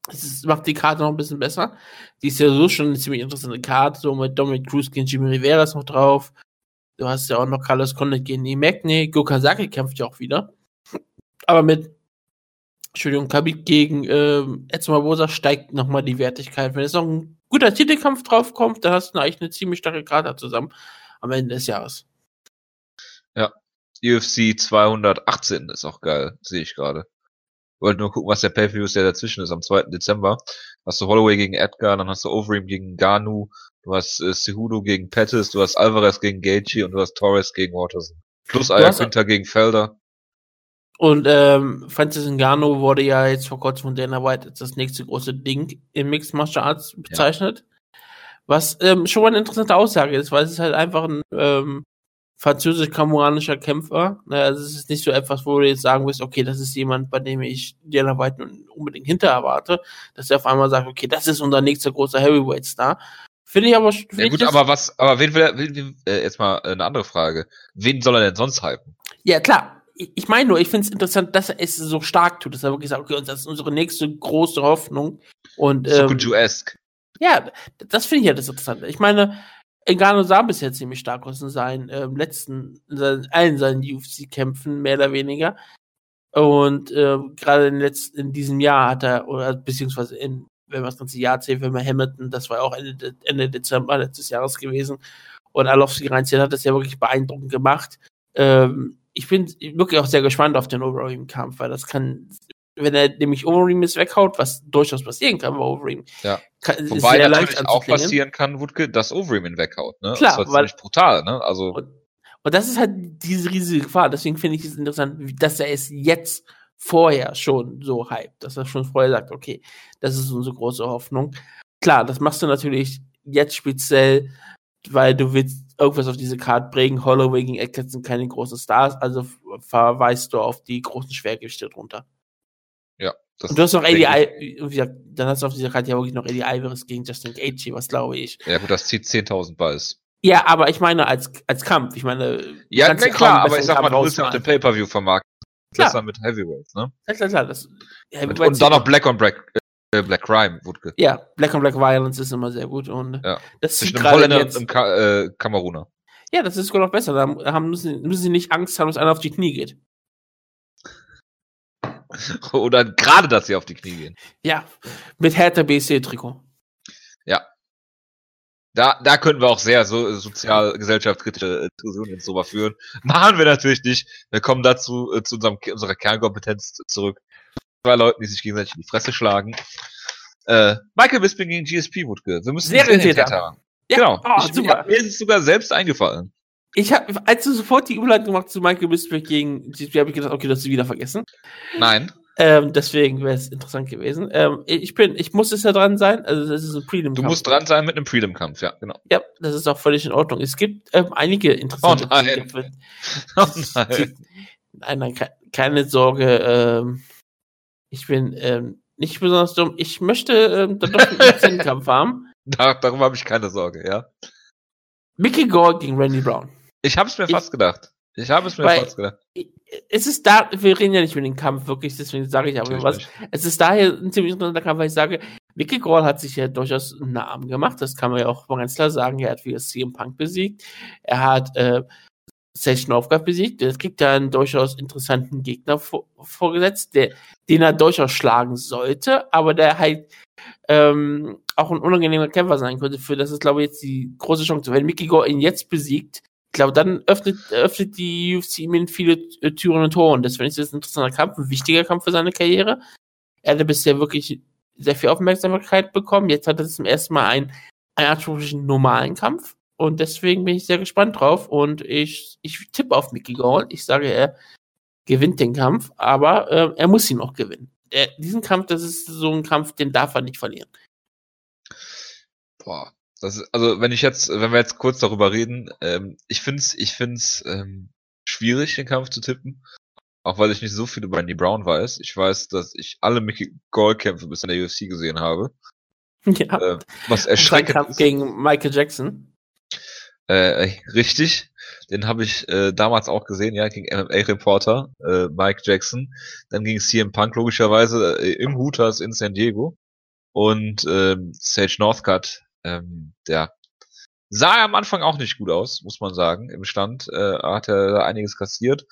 Es macht die Karte noch ein bisschen besser. Die ist ja so schon eine ziemlich interessante Karte, so mit Dominic Cruz gegen Jimmy Rivera ist noch drauf. Du hast ja auch noch Carlos Condit gegen Imagni. Gokazaki kämpft ja auch wieder. Aber mit, Entschuldigung, Kabit gegen ähm, Edson steigt nochmal die Wertigkeit. Wenn jetzt noch ein guter Titelkampf draufkommt, dann hast du eigentlich eine ziemlich starke Karte zusammen am Ende des Jahres. Ja, UFC 218 ist auch geil, sehe ich gerade. Wollte nur gucken, was der Pay-Per-View ist, der dazwischen ist, am 2. Dezember. Hast du Holloway gegen Edgar, dann hast du Overeem gegen Ganu, Du hast äh, Cejudo gegen Pettis, du hast Alvarez gegen Gaethje und du hast Torres gegen Watterson. Plus Ayaquinta gegen Felder. Und ähm, Francis Ngannou wurde ja jetzt vor kurzem von Dana White als das nächste große Ding im Mixed Martial Arts bezeichnet. Ja. Was ähm, schon mal eine interessante Aussage ist, weil es ist halt einfach ein ähm, französisch-kameranischer Kämpfer. Ne, also es ist nicht so etwas, wo du jetzt sagen wirst, okay, das ist jemand, bei dem ich Dana White unbedingt hinter erwarte, dass er auf einmal sagt, okay, das ist unser nächster großer Heavyweight-Star. Finde ich aber. Find ja gut, aber was, aber wen will er, will, äh, jetzt mal eine andere Frage. Wen soll er denn sonst hypen? Ja, klar. Ich meine nur, ich finde es interessant, dass er es so stark tut, dass er wirklich sagt, okay, das ist unsere nächste große Hoffnung. Und, ähm, Sokuju-esque. Ja, das finde ich ja das Interessante. Ich meine, Engano sah bisher ziemlich stark aus in seinen ähm, letzten, in seinen, allen seinen UFC-Kämpfen, mehr oder weniger. Und äh, gerade in, in diesem Jahr hat er, oder beziehungsweise in, wenn man das ganze Jahr zählt, wenn man Hamilton, das war auch Ende, Ende Dezember letztes Jahres gewesen. Und Alowski reinzieht, hat das ja wirklich beeindruckend gemacht. Ähm, ich bin wirklich auch sehr gespannt auf den Overeem-Kampf, weil das kann wenn er nämlich Overeem ist weghaut, was durchaus passieren kann bei Overeem. Ja. Kann, Wobei natürlich auch passieren kann, Wutke, dass Overeem ihn weghaut. Ne? Klar, das ist weil, brutal. Ne? Also und, und, das ist halt diese riesige Gefahr. Deswegen finde ich es interessant, dass er es jetzt vorher schon so hype, dass er schon vorher sagt, okay, das ist unsere große Hoffnung. Klar, das machst du natürlich jetzt speziell, weil du willst irgendwas auf diese Karte bringen. Holloway gegen Eckert sind keine großen Stars, also verweist du auf die großen Schwergewichte drunter. Ja. und du hast noch Eddie, I dann hast du auf dieser Karte ja wirklich noch Eddie Alvarez gegen Justin Gaethje, was glaube ich. Ja gut, das zieht 10.000 Buys. Ja, aber ich meine als, als Kampf, ich meine. Ja, ne, klar, aber ich sag mal, du willst ja auch den Pay-Per-View vermarkten. Klar. Besser mit Heavyweights, ne? Ja, klar, klar. Das, und, und dann noch Black on Black, äh, Black Crime, Wutke. Ja, Black on Black Violence ist immer sehr gut und ja. das Zwischen dem Holländer und dem Ka äh, Kameruner. Ja, das ist sogar noch besser. Da haben, müssen, müssen sie nicht Angst haben, dass einer auf die Knie geht. [LAUGHS] Oder gerade, dass sie auf die Knie gehen. Ja, mit Hertha BC-Trikot. Ja. Da, da könnten wir auch sehr so sozial gesellschaftskritische Diskussionen jetzt drüber führen. [LAUGHS] Machen wir natürlich nicht. Wir kommen dazu äh, zu unserem, unserer Kernkompetenz zurück. Zwei Leuten, die sich gegenseitig in die Fresse schlagen. Äh, Michael Bisping gegen GSP Wutke. Wir müssen Serientäter. Ja. Genau. Oh, ich, super. Mir ist es sogar selbst eingefallen. Ich habe, als du sofort die Überleitung gemacht zu Michael Bisping gegen GSP, habe ich gedacht, okay, das hast du wieder vergessen. Nein. Ähm, deswegen wäre es interessant gewesen. Ähm, ich bin, ich muss es ja dran sein. Also das ist ein Prelim-Kampf. Du musst dran sein mit einem Prelim-Kampf, ja, genau. Ja, das ist auch völlig in Ordnung. Es gibt ähm, einige interessante oh nein. Kämpfe. Oh nein. [LAUGHS] nein, nein, keine Sorge. Ähm, ich bin ähm, nicht besonders dumm. Ich möchte ähm, dann doch einen Kampf haben. [LAUGHS] Da, darüber habe ich keine Sorge, ja. Mickey Gore gegen Randy Brown. Ich habe es mir ich, fast gedacht. Ich habe es mir fast gedacht. Es ist da, wir reden ja nicht über den Kampf wirklich, deswegen sage ich aber was. Es ist daher ein ziemlich interessanter Kampf, weil ich sage, Mickey Gore hat sich ja durchaus einen Namen gemacht, das kann man ja auch mal ganz klar sagen. Er hat wie CM Punk besiegt, er hat äh, Sage Northcutt besiegt, er kriegt da einen durchaus interessanten Gegner vor, vorgesetzt, der, den er durchaus schlagen sollte, aber der halt ähm, auch ein unangenehmer Kämpfer sein könnte. Für das ist, glaube ich, jetzt die große Chance. Wenn Mickey Gore ihn jetzt besiegt, ich glaube, dann öffnet, öffnet die UFC ihm viele äh, Türen und Tore. Und das finde ich jetzt ein interessanter Kampf, ein wichtiger Kampf für seine Karriere. Er hatte bisher wirklich sehr viel Aufmerksamkeit bekommen. Jetzt hat er zum ersten Mal einen, einen anspruchlichen normalen Kampf. Und deswegen bin ich sehr gespannt drauf. Und ich, ich tippe auf Mickey Gall. Ich sage, er gewinnt den Kampf, aber äh, er muss ihn auch gewinnen. Er, diesen Kampf, das ist so ein Kampf, den darf er nicht verlieren. Boah, das also wenn ich jetzt, wenn wir jetzt kurz darüber reden, ähm, ich find's, ich find's ähm, schwierig, den Kampf zu tippen. Auch weil ich nicht so viel über Andy Brown weiß. Ich weiß, dass ich alle Mickey Gall-Kämpfe bis in der UFC gesehen habe. Ja. Äh, was erschreckend Kampf ist. gegen Michael Jackson. Äh, richtig. Den habe ich äh, damals auch gesehen, ja, gegen MMA-Reporter äh, Mike Jackson. Dann gegen CM Punk logischerweise äh, im Hooters in San Diego. Und ähm, Sage Northcutt ähm, der sah am Anfang auch nicht gut aus, muss man sagen. Im Stand äh, hat er einiges kassiert.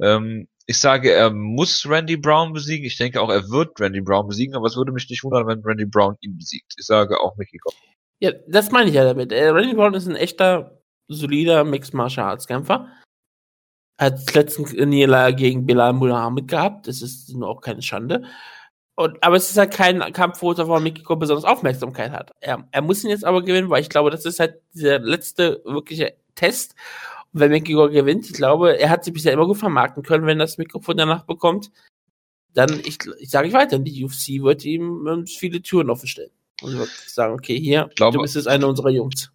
Ähm, ich sage, er muss Randy Brown besiegen. Ich denke auch, er wird Randy Brown besiegen, aber es würde mich nicht wundern, wenn Randy Brown ihn besiegt. Ich sage auch Mickey Gott. Ja, das meine ich ja damit. Äh, Randy Brown ist ein echter, solider Mixed Martial Arts Kämpfer. Hat letzten Niederlage gegen Bilal Muhammad gehabt. Das ist nur auch keine Schande. Und, aber es ist halt kein Kampf, wo davor Mikiko besonders Aufmerksamkeit hat. Er, er muss ihn jetzt aber gewinnen, weil ich glaube, das ist halt der letzte wirkliche Test. Und wenn McGregor gewinnt, ich glaube, er hat sich bisher immer gut vermarkten können, wenn er das Mikrofon danach bekommt. Dann, ich, ich sage ich weiter, die UFC wird ihm ähm, viele Türen offen stellen. Und wird sagen, okay, hier, glaube, du bist jetzt einer unserer Jungs.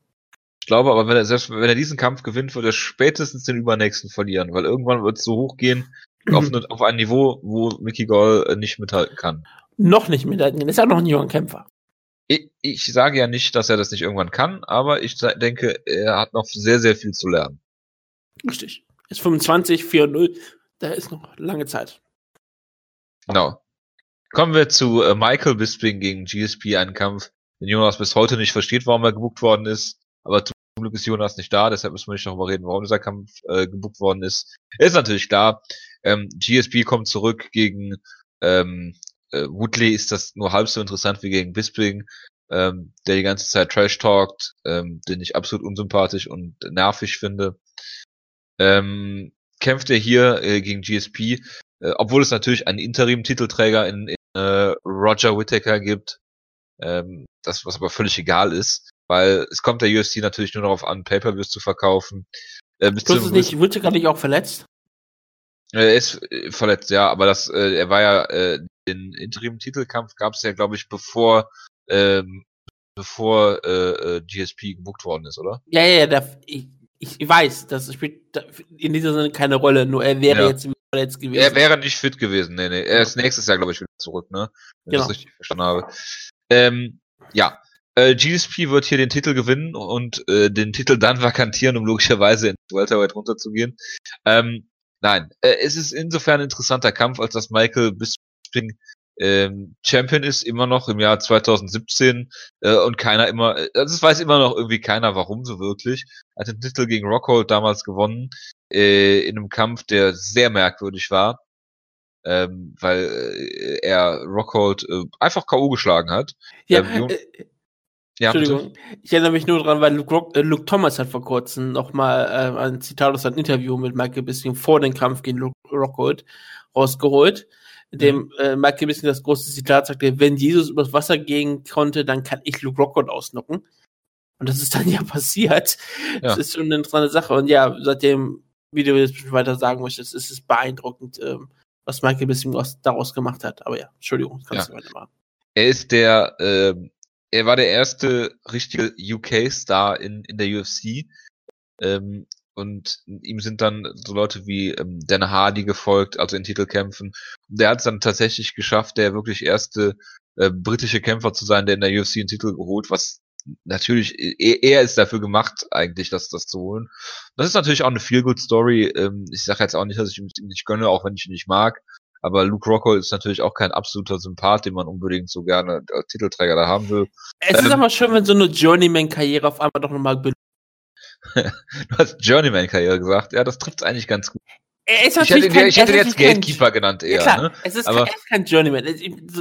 Ich glaube aber, wenn er, selbst wenn er diesen Kampf gewinnt, wird er spätestens den übernächsten verlieren, weil irgendwann wird es so hochgehen, auf, ne, auf ein Niveau, wo Mickey Gall äh, nicht mithalten kann. Noch nicht mithalten, ist ja noch ein junger Kämpfer. Ich, ich sage ja nicht, dass er das nicht irgendwann kann, aber ich denke, er hat noch sehr, sehr viel zu lernen. Richtig. Ist 25, 4-0. Da ist noch lange Zeit. Genau. Kommen wir zu äh, Michael Bisping gegen GSP, einen Kampf, den Jonas bis heute nicht versteht, warum er gebucht worden ist. Aber zum Glück ist Jonas nicht da, deshalb müssen wir nicht darüber reden, warum dieser Kampf äh, gebucht worden ist. Ist natürlich klar. Ähm, GSP kommt zurück gegen ähm, äh, Woodley ist das nur halb so interessant wie gegen Bisping, ähm, der die ganze Zeit Trash talkt, ähm, den ich absolut unsympathisch und nervig finde. Ähm, kämpft er hier äh, gegen GSP, äh, obwohl es natürlich einen Interim-Titelträger in, in äh, Roger Whittaker gibt, ähm, das was aber völlig egal ist, weil es kommt der UFC natürlich nur darauf an, Pay-per-Views zu verkaufen. Äh, Plus ist nicht Whittaker nicht auch verletzt? Er ist äh, verletzt, ja, aber das, äh, er war ja, äh, den Interim-Titelkampf gab es ja, glaube ich, bevor, ähm, bevor äh, äh GSP gebucht worden ist, oder? Ja, ja, ja, ich, ich weiß, das spielt in dieser Sinne keine Rolle, nur er wäre ja. jetzt verletzt gewesen. Er wäre nicht fit gewesen, nee, nee. Er ist nächstes Jahr, glaube ich, wieder zurück, ne? Wenn genau. ich das richtig verstanden habe. Ähm, ja. Äh, GSP wird hier den Titel gewinnen und äh, den Titel dann vakantieren, um logischerweise in Welterweight runterzugehen. Ähm, nein, äh, es ist insofern ein interessanter Kampf, als dass Michael Bisping ähm, Champion ist, immer noch im Jahr 2017 äh, und keiner immer, äh, also es weiß immer noch irgendwie keiner, warum so wirklich. Hat den Titel gegen Rockhold damals gewonnen, äh, in einem Kampf, der sehr merkwürdig war, ähm, weil äh, er Rockhold äh, einfach K.O. geschlagen hat. Ja, ähm, äh, ja, Entschuldigung, bitte? ich erinnere mich nur dran, weil Luke, Rock, äh, Luke Thomas hat vor kurzem nochmal äh, ein Zitat aus einem Interview mit Michael Bisping vor dem Kampf gegen Luke Rockhold rausgeholt in dem mhm. äh, Michael bisschen das große Zitat sagte, wenn Jesus übers Wasser gehen konnte, dann kann ich Luke Rockhold ausnocken. Und das ist dann [LAUGHS] ja passiert. Ja. Das ist schon eine interessante Sache. Und ja, seitdem, wie du jetzt weiter sagen möchtest, ist es beeindruckend, ähm, was Michael was daraus gemacht hat. Aber ja, Entschuldigung, kannst ja. du weitermachen. Er ist der, äh, er war der erste richtige UK-Star in, in der UFC. Ähm, und ihm sind dann so Leute wie ähm, Dan Hardy gefolgt, also in Titelkämpfen. Und der hat es dann tatsächlich geschafft, der wirklich erste äh, britische Kämpfer zu sein, der in der UFC einen Titel geholt, was natürlich e-, er ist dafür gemacht, eigentlich das, das zu holen. Das ist natürlich auch eine feel good Story. Ähm, ich sage jetzt auch nicht, dass ich ihn nicht gönne, auch wenn ich ihn nicht mag. Aber Luke Rockhold ist natürlich auch kein absoluter Sympath, den man unbedingt so gerne als Titelträger da haben will. Es ähm, ist aber schön, wenn so eine Journeyman-Karriere auf einmal doch nochmal [LAUGHS] du hast Journeyman-Karriere gesagt. Ja, das trifft eigentlich ganz gut. Er ist natürlich ich hätte, kein, ich hätte jetzt Gatekeeper genannt eher. Ja, klar, ne? es, ist Aber kein, er ist kein Journeyman.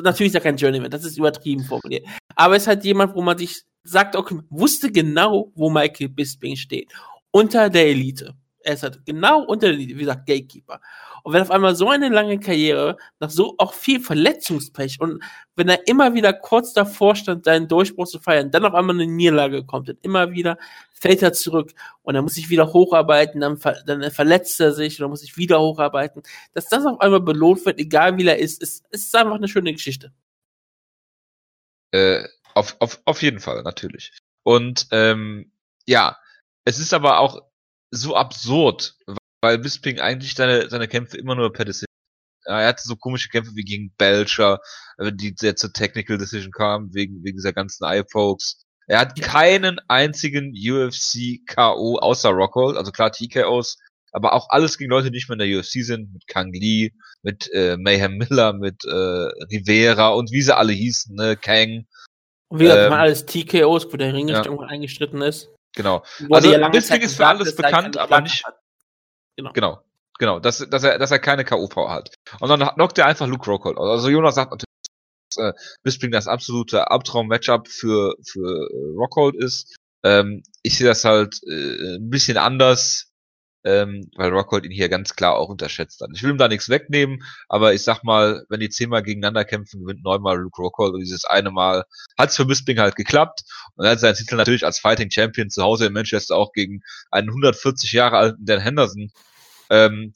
Natürlich ist er kein Journeyman, das ist übertrieben formuliert. Aber es ist halt jemand, wo man sich sagt, okay, wusste genau, wo Michael Bisping steht. Unter der Elite. Er ist halt genau unter Elite, wie gesagt, Gatekeeper. Und wenn auf einmal so eine lange Karriere, nach so auch viel Verletzungspech und wenn er immer wieder kurz davor stand, seinen Durchbruch zu feiern, dann auf einmal eine Niederlage kommt und immer wieder fällt er zurück und er muss sich wieder hocharbeiten, dann, dann verletzt er sich und dann muss sich wieder hocharbeiten. Dass das auf einmal belohnt wird, egal wie er ist, ist, ist einfach eine schöne Geschichte. Äh, auf, auf, auf jeden Fall, natürlich. Und ähm, ja, es ist aber auch so absurd, weil Bisping eigentlich seine, seine Kämpfe immer nur per Decision. Er hatte so komische Kämpfe wie gegen Belcher, äh, die sehr zur Technical Decision kamen, wegen, wegen dieser ganzen Eye-Pokes. Er hat keinen einzigen UFC KO außer Rockhold, also klar TKOs, aber auch alles gegen Leute, die nicht mehr in der UFC sind, mit Kang Lee, mit äh, Mayhem Miller, mit äh, Rivera und wie sie alle hießen, ne, Kang. Und wie gesagt, ähm, alles TKOs, wo der Ringrichtung ja. eingeschritten ist. Genau. also ja Bisping ist für alles bekannt, aber nicht. Genau. Genau. Genau, dass, dass er, dass er keine K.O.V. hat. Und dann knockt er einfach Luke Rockhold. Also Jonas sagt natürlich, dass äh, Bisping das absolute Albtraum-Matchup für, für äh, Rockhold ist. Ähm, ich sehe das halt äh, ein bisschen anders. Ähm, weil Rockhold ihn hier ganz klar auch unterschätzt hat. Ich will ihm da nichts wegnehmen, aber ich sag mal, wenn die zehnmal gegeneinander kämpfen, gewinnt neunmal Luke Rockhold und dieses eine Mal hat es für Bisping halt geklappt und er hat seinen Titel natürlich als Fighting Champion zu Hause in Manchester auch gegen einen 140 Jahre alten Dan Henderson ähm,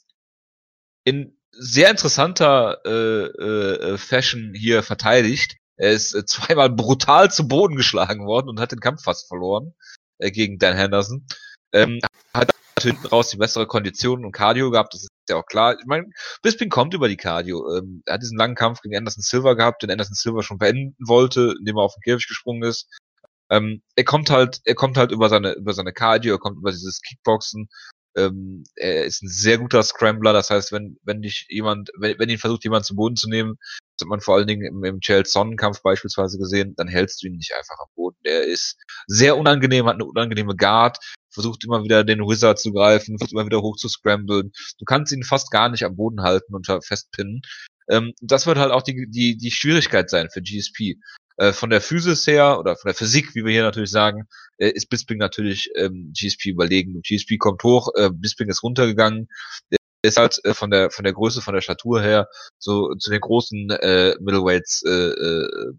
in sehr interessanter äh, äh, Fashion hier verteidigt. Er ist äh, zweimal brutal zu Boden geschlagen worden und hat den Kampf fast verloren äh, gegen Dan Henderson. Ähm, hat hinten raus die bessere Kondition und Cardio gehabt, das ist ja auch klar. Ich meine, Bisping kommt über die Cardio. Ähm, er hat diesen langen Kampf gegen Anderson Silver gehabt, den Anderson Silver schon beenden wollte, indem er auf den Käfig gesprungen ist. Ähm, er kommt halt, er kommt halt über seine, über seine Cardio, er kommt über dieses Kickboxen. Ähm, er ist ein sehr guter Scrambler, das heißt, wenn, wenn dich jemand, wenn, wenn ihn versucht, jemand zu Boden zu nehmen, das hat man vor allen Dingen im, im Chelsea Sonnenkampf beispielsweise gesehen, dann hältst du ihn nicht einfach am Boden. Der ist sehr unangenehm, hat eine unangenehme Guard, versucht immer wieder den Wizard zu greifen, versucht immer wieder hoch zu scramblen. Du kannst ihn fast gar nicht am Boden halten und festpinnen. Ähm, das wird halt auch die, die, die Schwierigkeit sein für GSP. Äh, von der Physis her oder von der Physik, wie wir hier natürlich sagen, äh, ist Bisping natürlich ähm, GSP überlegen. GSP kommt hoch, äh, Bisping ist runtergegangen. Ist halt äh, von der von der Größe, von der Statur her so zu den großen äh, Middleweights äh, äh,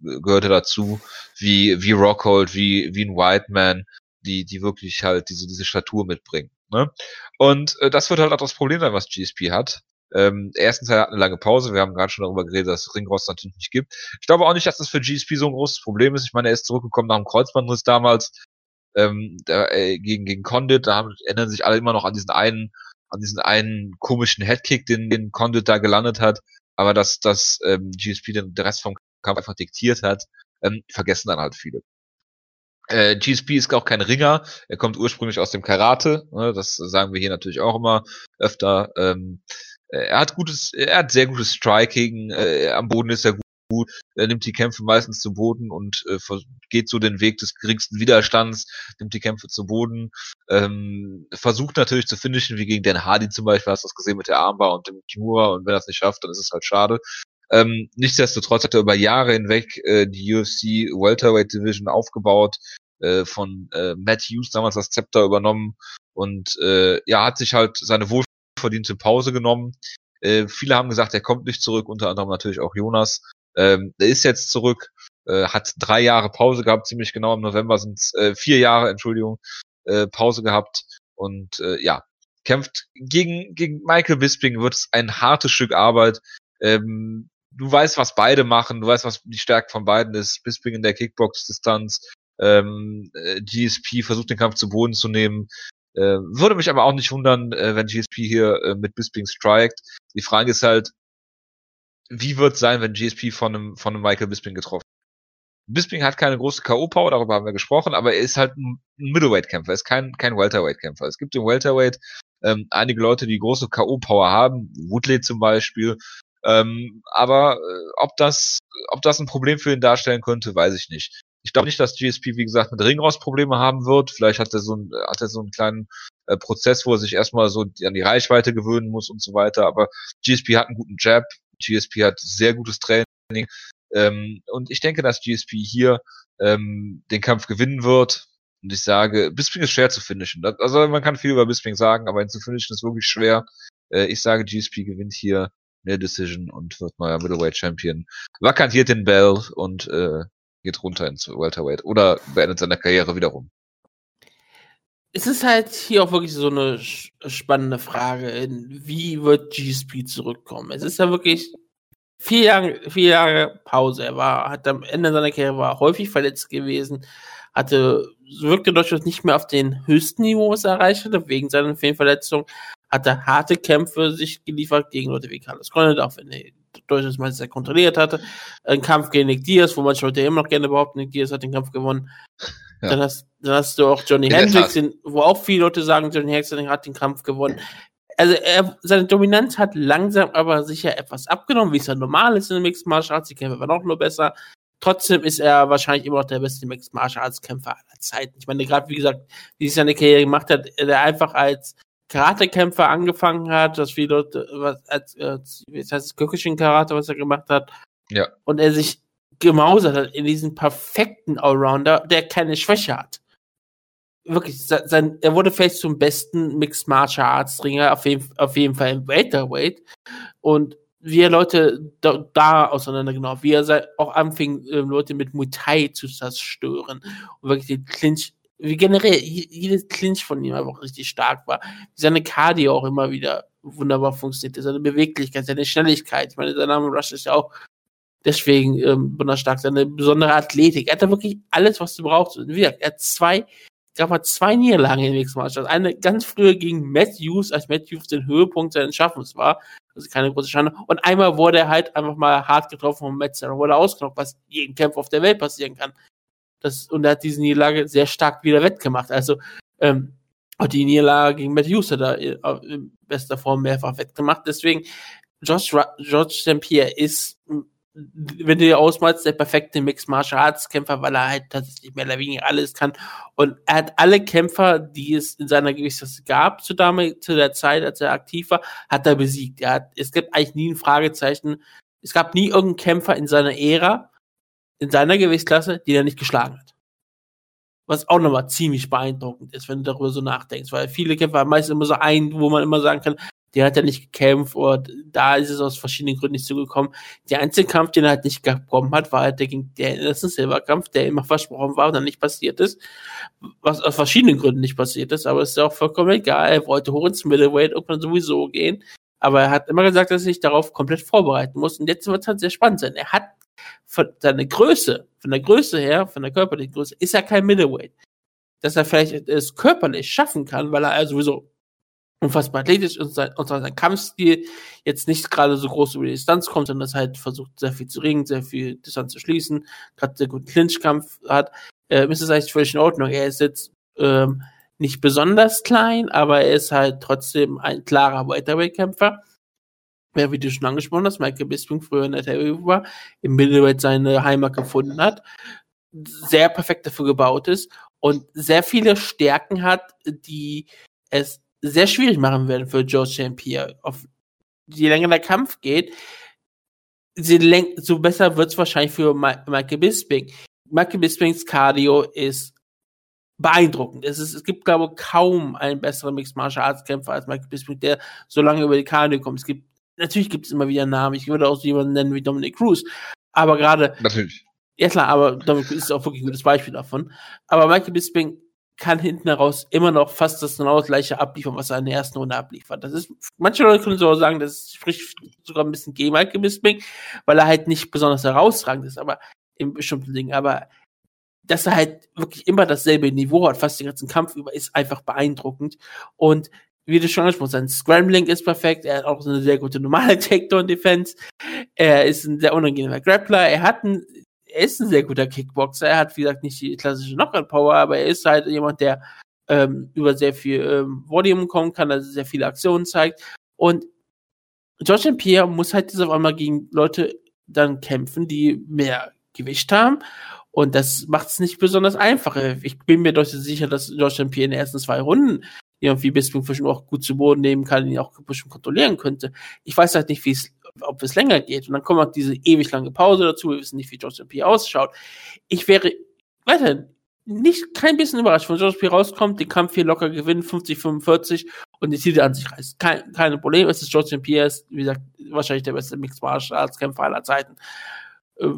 gehörte dazu, wie wie Rockhold, wie wie ein Whiteman, die die wirklich halt diese diese Statur mitbringen. Ne? Und äh, das wird halt auch das Problem sein, was GSP hat. Ähm, erstens, er hat eine lange Pause. Wir haben gerade schon darüber geredet, dass es Ringrost natürlich nicht gibt. Ich glaube auch nicht, dass das für GSP so ein großes Problem ist. Ich meine, er ist zurückgekommen nach dem Kreuzbandriss damals ähm, da, äh, gegen gegen Condit. Da haben, erinnern sich alle immer noch an diesen einen an diesen einen komischen Headkick, den, den Condit da gelandet hat. Aber dass, dass ähm, GSP den, Rest vom Kampf einfach diktiert hat, ähm, vergessen dann halt viele. Äh, GSP ist auch kein Ringer, er kommt ursprünglich aus dem Karate, ne, das sagen wir hier natürlich auch immer öfter. Ähm, äh, er hat gutes, er hat sehr gutes Striking, äh, am Boden ist er gut, er nimmt die Kämpfe meistens zu Boden und äh, geht so den Weg des geringsten Widerstands, nimmt die Kämpfe zu Boden, ähm, versucht natürlich zu finishen, wie gegen Dan Hardy zum Beispiel, hast du das gesehen mit der Armbar und dem Kimura und wenn er es nicht schafft, dann ist es halt schade. Ähm, nichtsdestotrotz hat er über Jahre hinweg äh, die UFC Welterweight Division aufgebaut, äh, von äh, Matt Hughes damals das Zepter übernommen und äh, ja, hat sich halt seine wohl verdiente Pause genommen. Äh, viele haben gesagt, er kommt nicht zurück, unter anderem natürlich auch Jonas. Ähm, er ist jetzt zurück, äh, hat drei Jahre Pause gehabt, ziemlich genau im November sind es äh, vier Jahre, Entschuldigung, äh, Pause gehabt und äh, ja, kämpft gegen, gegen Michael Bisping, wird es ein hartes Stück Arbeit. Ähm, du weißt, was beide machen, du weißt, was die Stärke von beiden ist. Bisping in der Kickbox-Distanz, ähm, äh, GSP versucht den Kampf zu Boden zu nehmen. Äh, würde mich aber auch nicht wundern, äh, wenn GSP hier äh, mit Bisping strikt. Die Frage ist halt, wie wird es sein, wenn GSP von einem, von einem Michael Bisping getroffen Bisping hat keine große K.O.-Power, darüber haben wir gesprochen, aber er ist halt ein Middleweight-Kämpfer, er ist kein, kein Welterweight-Kämpfer. Es gibt im Welterweight ähm, einige Leute, die große K.O.-Power haben, Woodley zum Beispiel, ähm, aber äh, ob das, ob das ein Problem für ihn darstellen könnte, weiß ich nicht. Ich glaube nicht, dass GSP, wie gesagt, mit Ringrost Probleme haben wird. Vielleicht hat er so, ein, hat er so einen kleinen äh, Prozess, wo er sich erstmal so an die Reichweite gewöhnen muss und so weiter. Aber GSP hat einen guten Jab. GSP hat sehr gutes Training. Ähm, und ich denke, dass GSP hier ähm, den Kampf gewinnen wird. Und ich sage, Bisping ist schwer zu finishen. Also man kann viel über Bisping sagen, aber ihn zu finishen ist wirklich schwer. Äh, ich sage, GSP gewinnt hier eine Decision und wird neuer Middleweight Champion. Vakantiert den Bell und äh, geht runter ins Welterweight oder beendet seine Karriere wiederum. Es ist halt hier auch wirklich so eine spannende Frage, wie wird GSP zurückkommen? Es ist ja wirklich vier Jahre, vier Jahre Pause. Er war, hat am Ende seiner Karriere war häufig verletzt gewesen, hatte, wirkte durchaus nicht mehr auf den höchsten Niveau, was er erreicht hatte, wegen seiner Fehlverletzung, hatte harte Kämpfe sich geliefert gegen Leute wie Carlos Condit, auch wenn er durchaus mal sehr kontrolliert hatte. Ein Kampf gegen Nick Diaz, wo manche Leute immer noch gerne behaupten, Nick Diaz hat den Kampf gewonnen. Ja. Dann, hast, dann hast du auch Johnny Hendricks, wo auch viele Leute sagen, Johnny Hendricks hat den Kampf gewonnen. Also er, seine Dominanz hat langsam aber sicher etwas abgenommen, wie es ja normal ist in den Mixed Martial Arts. Die Kämpfe waren auch nur besser. Trotzdem ist er wahrscheinlich immer noch der beste Mixed Martial Arts Kämpfer aller Zeiten. Ich meine, gerade wie gesagt, wie sich seine Karriere gemacht hat, der einfach als Karatekämpfer angefangen hat, dass viele Leute, was, als, als, wie heißt es, Kyokushin Karate, was er gemacht hat. Ja. Und er sich gemausert hat in diesen perfekten Allrounder, der keine Schwäche hat. wirklich, sein, er wurde vielleicht zum besten Mixed Martial Arts Ringer, auf jeden, auf jeden Fall im Welterweight. Und wie er Leute da, da auseinandergenommen, wie er auch anfing, äh, Leute mit Muay Thai zu zerstören und wirklich den Clinch, wie generell jedes Clinch von ihm einfach richtig stark war, wie seine Cardio auch immer wieder wunderbar funktioniert, seine Beweglichkeit, seine Schnelligkeit, ich meine, sein Name Rush ist ja auch deswegen ähm, wunderstark, seine besondere Athletik, er hat da wirklich alles, was du brauchst, und wie gesagt, er hat zwei gab mal zwei Niederlagen in den Mixed Martial Eine ganz früher gegen Matthews, als Matthews den Höhepunkt seines Schaffens war. Ist keine große Schande. Und einmal wurde er halt einfach mal hart getroffen von Metzer und wurde ausgenockt, was jedem Kämpfer auf der Welt passieren kann. Das, und er hat diese Niederlage sehr stark wieder wettgemacht. Also, ähm, die Niederlage gegen Matthews hat er in bester Form mehrfach wettgemacht. Deswegen, George, George St. Pierre ist wenn du dir ausmalst, der perfekte Mixed Martial Arts Kämpfer, weil er halt tatsächlich mehr oder weniger alles kann. Und er hat alle Kämpfer, die es in seiner Gewichtsklasse gab, zu, damals, zu der Zeit, als er aktiv war, hat er besiegt. Er hat, es gibt eigentlich nie ein Fragezeichen. Es gab nie irgendeinen Kämpfer in seiner Ära, in seiner Gewichtsklasse, den er nicht geschlagen hat. Was auch nochmal ziemlich beeindruckend ist, wenn du darüber so nachdenkst, weil viele Kämpfer haben meistens immer so einen, wo man immer sagen kann, der hat ja nicht gekämpft und da ist es aus verschiedenen Gründen nicht zugekommen. Der einzige Kampf, den er halt nicht bekommen hat, war halt der gegen der Anderson Silver Kampf, der immer versprochen war und dann nicht passiert ist. Was aus verschiedenen Gründen nicht passiert ist, aber es ist auch vollkommen egal. Er wollte hoch ins Middleweight irgendwann sowieso gehen. Aber er hat immer gesagt, dass er sich darauf komplett vorbereiten muss. Und jetzt wird es halt sehr spannend sein. Er hat von seiner Größe, von der Größe her, von der körperlichen Größe, ist er kein Middleweight. Dass er vielleicht es körperlich schaffen kann, weil er sowieso unfassbar athletisch und sein, und sein Kampfstil jetzt nicht gerade so groß über die Distanz kommt, sondern das halt versucht, sehr viel zu ringen, sehr viel Distanz zu schließen, gerade sehr guten Clinch-Kampf hat, äh, ist es eigentlich völlig in Ordnung. Er ist jetzt ähm, nicht besonders klein, aber er ist halt trotzdem ein klarer Welterweight-Kämpfer. Wer, wie du schon angesprochen hast, Michael Bisping früher in der Heavyweight war, im Middleweight seine Heimat gefunden hat, sehr perfekt dafür gebaut ist und sehr viele Stärken hat, die es sehr schwierig machen werden für Joe St. Pierre. Auf, je länger der Kampf geht, so besser wird es wahrscheinlich für Michael Bisping. Michael Bispings Cardio ist beeindruckend. Es, ist, es gibt, glaube ich, kaum einen besseren Mixed Martial Arts Kämpfer als Michael Bisping, der so lange über die Cardio kommt. Es gibt, natürlich gibt es immer wieder Namen. Ich würde auch so jemanden nennen wie Dominic Cruz. Aber gerade. Natürlich. Ja klar, aber Dominic Cruz ist auch wirklich ein gutes Beispiel davon. Aber Michael Bisping kann hinten heraus immer noch fast das genau gleiche abliefern, was er in der ersten Runde abliefert. Das ist, manche Leute können so sagen, das spricht sogar ein bisschen gegen Mike Bisping, weil er halt nicht besonders herausragend ist, aber in bestimmten Dingen, aber dass er halt wirklich immer dasselbe Niveau hat, fast den ganzen Kampf über, ist einfach beeindruckend. Und wie du schon angesprochen hast, sein Scrambling ist perfekt, er hat auch so eine sehr gute normale [LAUGHS] Takedown-Defense, er ist ein sehr unangenehmer Grappler, er hat ein er ist ein sehr guter Kickboxer. Er hat, wie gesagt, nicht die klassische Knockout-Power, aber er ist halt jemand, der ähm, über sehr viel ähm, Volume kommen kann, also sehr viele Aktionen zeigt. Und George St. Pierre muss halt jetzt auf einmal gegen Leute dann kämpfen, die mehr Gewicht haben. Und das macht es nicht besonders einfach. Ich bin mir doch sicher, dass George St. Pierre in den ersten zwei Runden irgendwie Bisping bestimmt auch gut zu Boden nehmen kann, ihn auch bestimmt kontrollieren könnte. Ich weiß halt nicht, wie es ob es länger geht. Und dann kommt auch diese ewig lange Pause dazu. Wir wissen nicht, wie George P. ausschaut. Ich wäre weiterhin nicht kein bisschen überrascht, wenn George P. rauskommt, den Kampf hier locker gewinnt, 50, 45 und die Titel an sich reißt. Kein, kein Problem. Es ist George St. Pierre, ist, wie gesagt, wahrscheinlich der beste Mixed Martial Arts Kämpfer aller Zeiten. Äh,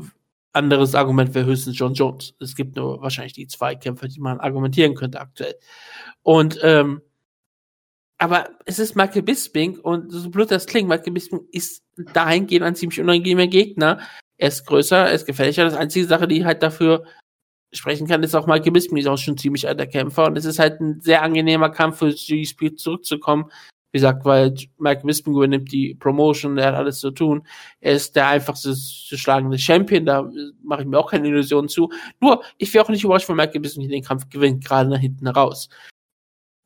anderes Argument wäre höchstens John Jones. Es gibt nur wahrscheinlich die zwei Kämpfer, die man argumentieren könnte aktuell. Und ähm, aber es ist Michael Bisping und so blöd das klingt, Michael Bisping ist dahingehend ein ziemlich unangenehmer Gegner. Er ist größer, er ist gefährlicher. Das einzige Sache, die halt dafür sprechen kann, ist auch Michael Bisping ist auch schon ziemlich alter Kämpfer und es ist halt ein sehr angenehmer Kampf für GSP zurückzukommen. Wie gesagt, weil Michael Bisping übernimmt die Promotion, er hat alles zu tun. Er ist der einfachste zu schlagende Champion, da mache ich mir auch keine Illusionen zu. Nur, ich wäre auch nicht überrascht, wenn Michael Bisping den Kampf gewinnt, gerade nach hinten raus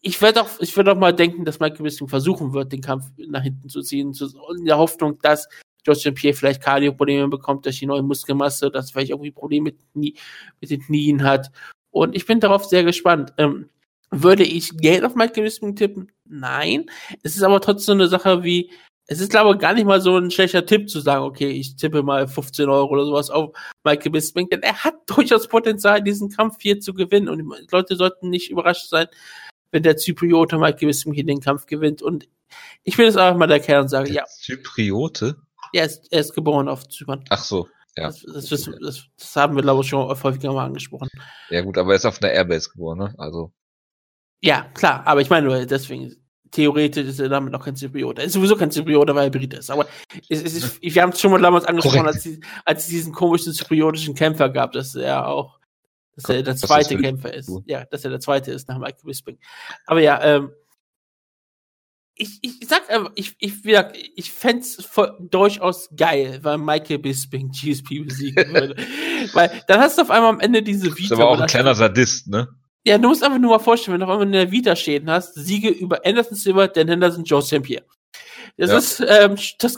ich werde auch, ich werde auch mal denken, dass Michael Bisping versuchen wird, den Kampf nach hinten zu ziehen, zu, in der Hoffnung, dass George. Pierre vielleicht Cardio-Probleme bekommt durch die neue Muskelmasse, dass vielleicht irgendwie Probleme mit, Knie, mit den Knien hat. Und ich bin darauf sehr gespannt. Ähm, würde ich Geld auf Michael Bisping tippen? Nein. Es ist aber trotzdem eine Sache wie, es ist, glaube ich, gar nicht mal so ein schlechter Tipp zu sagen, okay, ich tippe mal 15 Euro oder sowas auf Michael Bisping, denn er hat [LAUGHS] durchaus Potenzial, diesen Kampf hier zu gewinnen und Leute sollten nicht überrascht sein, wenn der Zypriote Michael Bisping hier den Kampf gewinnt und ich will jetzt einfach mal der Kerl und sagen, ja. Zypriote? Ja, er ist, er ist geboren auf Zypern. Ach so, ja. Das, das, das, das, haben wir, glaube ich, schon häufiger mal angesprochen. Ja gut, aber er ist auf einer Airbase geboren, ne? Also. Ja, klar, aber ich meine nur, deswegen theoretisch ist er damit noch kein Zypriot. Er ist sowieso kein Zypriot, weil er Brit ist. Aber es, es ist, wir haben es schon mal damals angesprochen, als, als es diesen komischen zypriotischen Kämpfer gab, dass er auch, dass Gott, er der zweite ist Kämpfer ist. Ja, dass er der zweite ist nach Michael Bisping. Aber ja, ähm, ich, ich sag einfach, ich, ich, gesagt, ich fände es durchaus geil, weil Michael Bisping [LAUGHS] GSP besiegen würde. [LAUGHS] weil dann hast du auf einmal am Ende diese Vita. Das ist aber auch ein kleiner Sadist, ne? Ja, du musst einfach nur mal vorstellen, wenn du auf einmal in der Vita-Schäden hast, Siege über Anderson Silver, Dan Henderson, Joe. Pierre. Das ja. ist, ähm, das,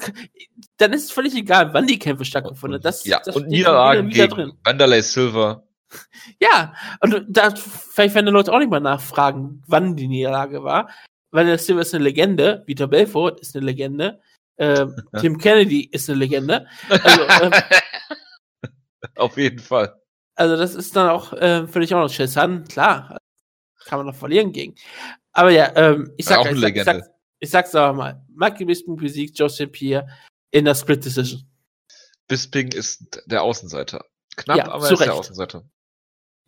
dann ist es völlig egal, wann die Kämpfe stattgefunden haben. Das, ja, das und Niederlagen gegen drin. Wanderlei Silver. [LAUGHS] Ja, und da, vielleicht werden die Leute auch nicht mal nachfragen, wann die Niederlage war. Wanderlei Silver ist eine Legende, Vita Belfort ist eine Legende, ähm, [LAUGHS] Tim Kennedy ist eine Legende. Also, [LAUGHS] ähm, Auf jeden Fall. Also das ist dann auch äh, völlig auch noch Chesan, klar, kann man noch verlieren gegen. Aber ja, ähm, ich, sag, ja, ich, sag, ich, sag, ich sag's aber mal, Mikey Bisping besiegt Joseph Pierre in der Split Decision. Bisping ist der Außenseiter. Knapp, ja, aber er ist der Außenseiter.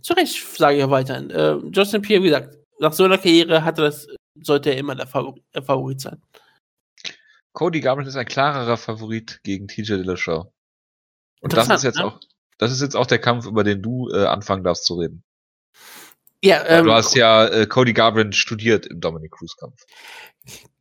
Zu Recht, sage ich ja weiterhin. Äh, Justin Pierre, wie gesagt, nach so einer Karriere hatte das, sollte er immer der Favorit, sein. Cody Garbrandt ist ein klarerer Favorit gegen TJ Dillashaw. Und das ist jetzt ne? auch, das ist jetzt auch der Kampf, über den du äh, anfangen darfst zu reden. Ja, ähm, du hast ja äh, Cody Garbrandt studiert im Dominic Cruz Kampf.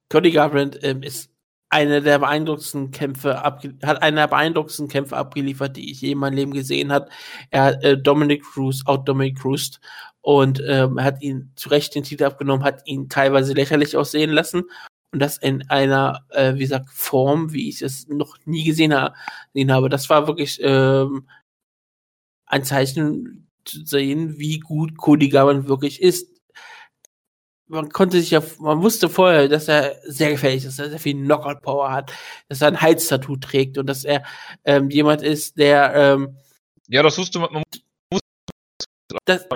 Cody Garbrandt ähm, ist eine der beeindruckendsten Kämpfe hat einer der beeindruckendsten Kämpfe abgeliefert, die ich je in meinem Leben gesehen hat. Er hat äh, Dominic Cruz out Dominic Cruz und ähm, hat ihn zu Recht den Titel abgenommen, hat ihn teilweise lächerlich aussehen lassen und das in einer, äh, wie gesagt, Form, wie ich es noch nie gesehen, ha gesehen habe. Das war wirklich ähm, ein Zeichen zu sehen, wie gut Cody Garbrandt wirklich ist. Man konnte sich ja, man wusste vorher, dass er sehr gefährlich ist, dass er sehr viel Knockout-Power hat, dass er ein Heiztattoo trägt und dass er ähm, jemand ist, der ähm, ja, das wusste man, man muss das,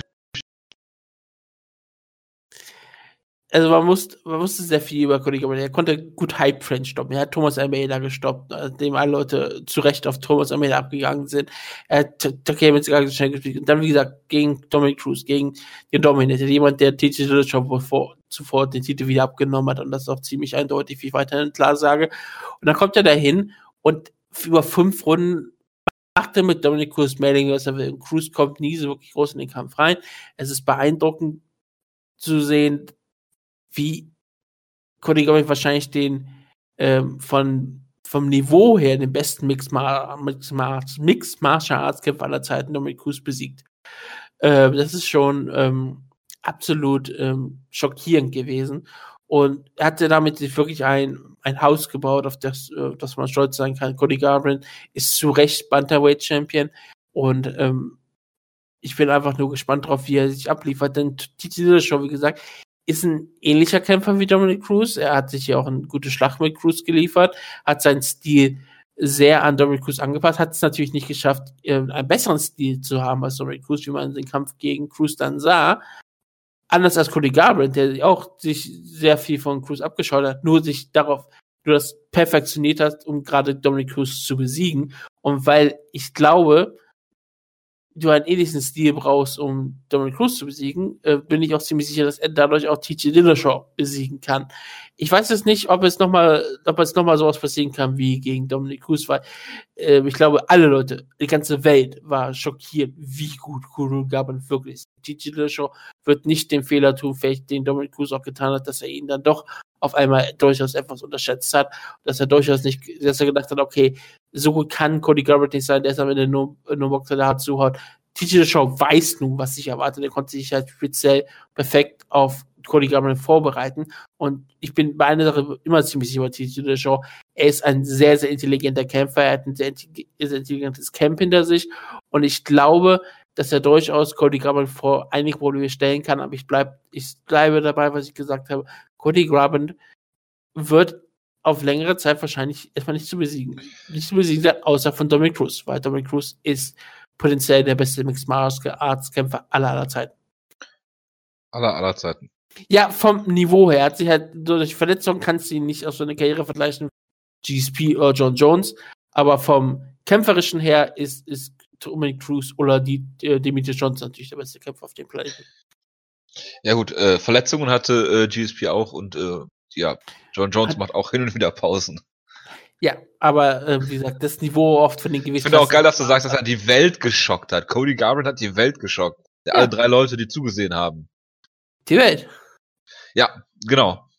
also man wusste, man wusste sehr viel über Cody Garbrandt. Er konnte gut Hype Train stoppen. Er hat Thomas Almeida gestoppt, dem alle Leute zu Recht auf Thomas Almeida abgegangen sind. Er hat Takemi schnell gespielt. Und dann, wie gesagt, gegen Dominic Cruz, gegen den Dominator, jemand, der TJ Dillashaw vor, zuvor den Titel wieder abgenommen hat. Und das ist auch ziemlich eindeutig, wie ich weiterhin klar sage. Und dann kommt er dahin und über fünf Runden macht er mit Dominic Cruz Mailing, was er will. Cruz kommt nie so wirklich groß in den Kampf rein. Es ist beeindruckend zu sehen, wie Garbrandt wahrscheinlich den ähm, von vom Niveau her den besten Mixed, Mar Mixed, Mar Mixed Martial Arts Kämpfer aller Zeiten Dominic Cruz besiegt. Äh, das ist schon ähm, absolut ähm, schockierend gewesen. Und er hatte damit wirklich ein, ein Haus gebaut, auf das, äh, das man stolz sein kann. Cody Garbrandt ist zu Recht Bantamweight Champion. Und ähm, ich bin einfach nur gespannt drauf, wie er sich abliefert. Denn Titi schon, wie gesagt, ist ein ähnlicher Kämpfer wie Dominic Cruz. Er hat sich ja auch eine gute Schlacht mit Cruz geliefert, hat seinen Stil sehr an Dominic Cruz angepasst, hat es natürlich nicht geschafft, einen besseren Stil zu haben als Dominic Cruz, wie man den Kampf gegen Cruz dann sah. Anders als Cody Garbrandt, der auch sich sehr viel von Cruz abgeschaut hat, nur sich darauf, nur das perfektioniert hat, um gerade Dominic Cruz zu besiegen. Und weil ich glaube, du einen ähnlichen Stil brauchst, um Dominic Cruz zu besiegen, äh, bin ich auch ziemlich sicher, dass er dadurch auch TJ Dillashaw besiegen kann. Ich weiß jetzt nicht, ob es nochmal, ob es nochmal sowas passieren kann wie gegen Dominic Cruz, weil äh, ich glaube, alle Leute, die ganze Welt war schockiert, wie gut Kuro Gaban wirklich ist. TJ Dillashaw wird nicht den Fehler tun, vielleicht den Dominic Cruz auch getan hat, dass er ihn dann doch auf einmal durchaus etwas unterschätzt hat, dass er durchaus nicht, dass er gedacht hat, okay, so gut kann Cody Garbrandt nicht sein, der ist am Ende nur, nur Boxer, der hat zuhaut. TJ Show weiß nun, was sich erwartet. Er konnte sich halt speziell perfekt auf Cody Garbrandt vorbereiten. Und ich bin bei einer Sache immer ziemlich sicher bei TJ Show. Er ist ein sehr, sehr intelligenter Kämpfer. Er hat ein sehr intelligentes Camp hinter sich. Und ich glaube, dass er durchaus Cody Garbrandt vor einige Probleme stellen kann. Aber ich bleib, ich bleibe dabei, was ich gesagt habe. Cody Garbrandt wird auf längere Zeit wahrscheinlich erstmal nicht zu besiegen. Nicht zu besiegen sein, außer von Dominic Cruz, weil Dominic Cruz ist potenziell der beste Mixed Martial Arts Kämpfer aller aller Zeiten. Aller aller Zeiten. Ja, vom Niveau her. Hat sich halt durch Verletzungen kannst du ihn nicht aus so einer Karriere vergleichen, GSP oder John Jones, aber vom kämpferischen her ist, ist Dominic Cruz oder die, äh, Demetrius Johnson natürlich der beste Kämpfer auf dem Planeten. Ja gut, äh, Verletzungen hatte äh, GSP auch und äh, ja, John Jones Hat, macht auch hin und wieder Pausen. Ja, aber äh, wie gesagt, das Niveau oft von den Gewichten. Ich finde auch geil, dass du sagst, dass er die Welt geschockt hat. Cody Garbrandt hat die Welt geschockt. Ja. Alle drei Leute, die zugesehen haben. Die Welt. Ja, genau.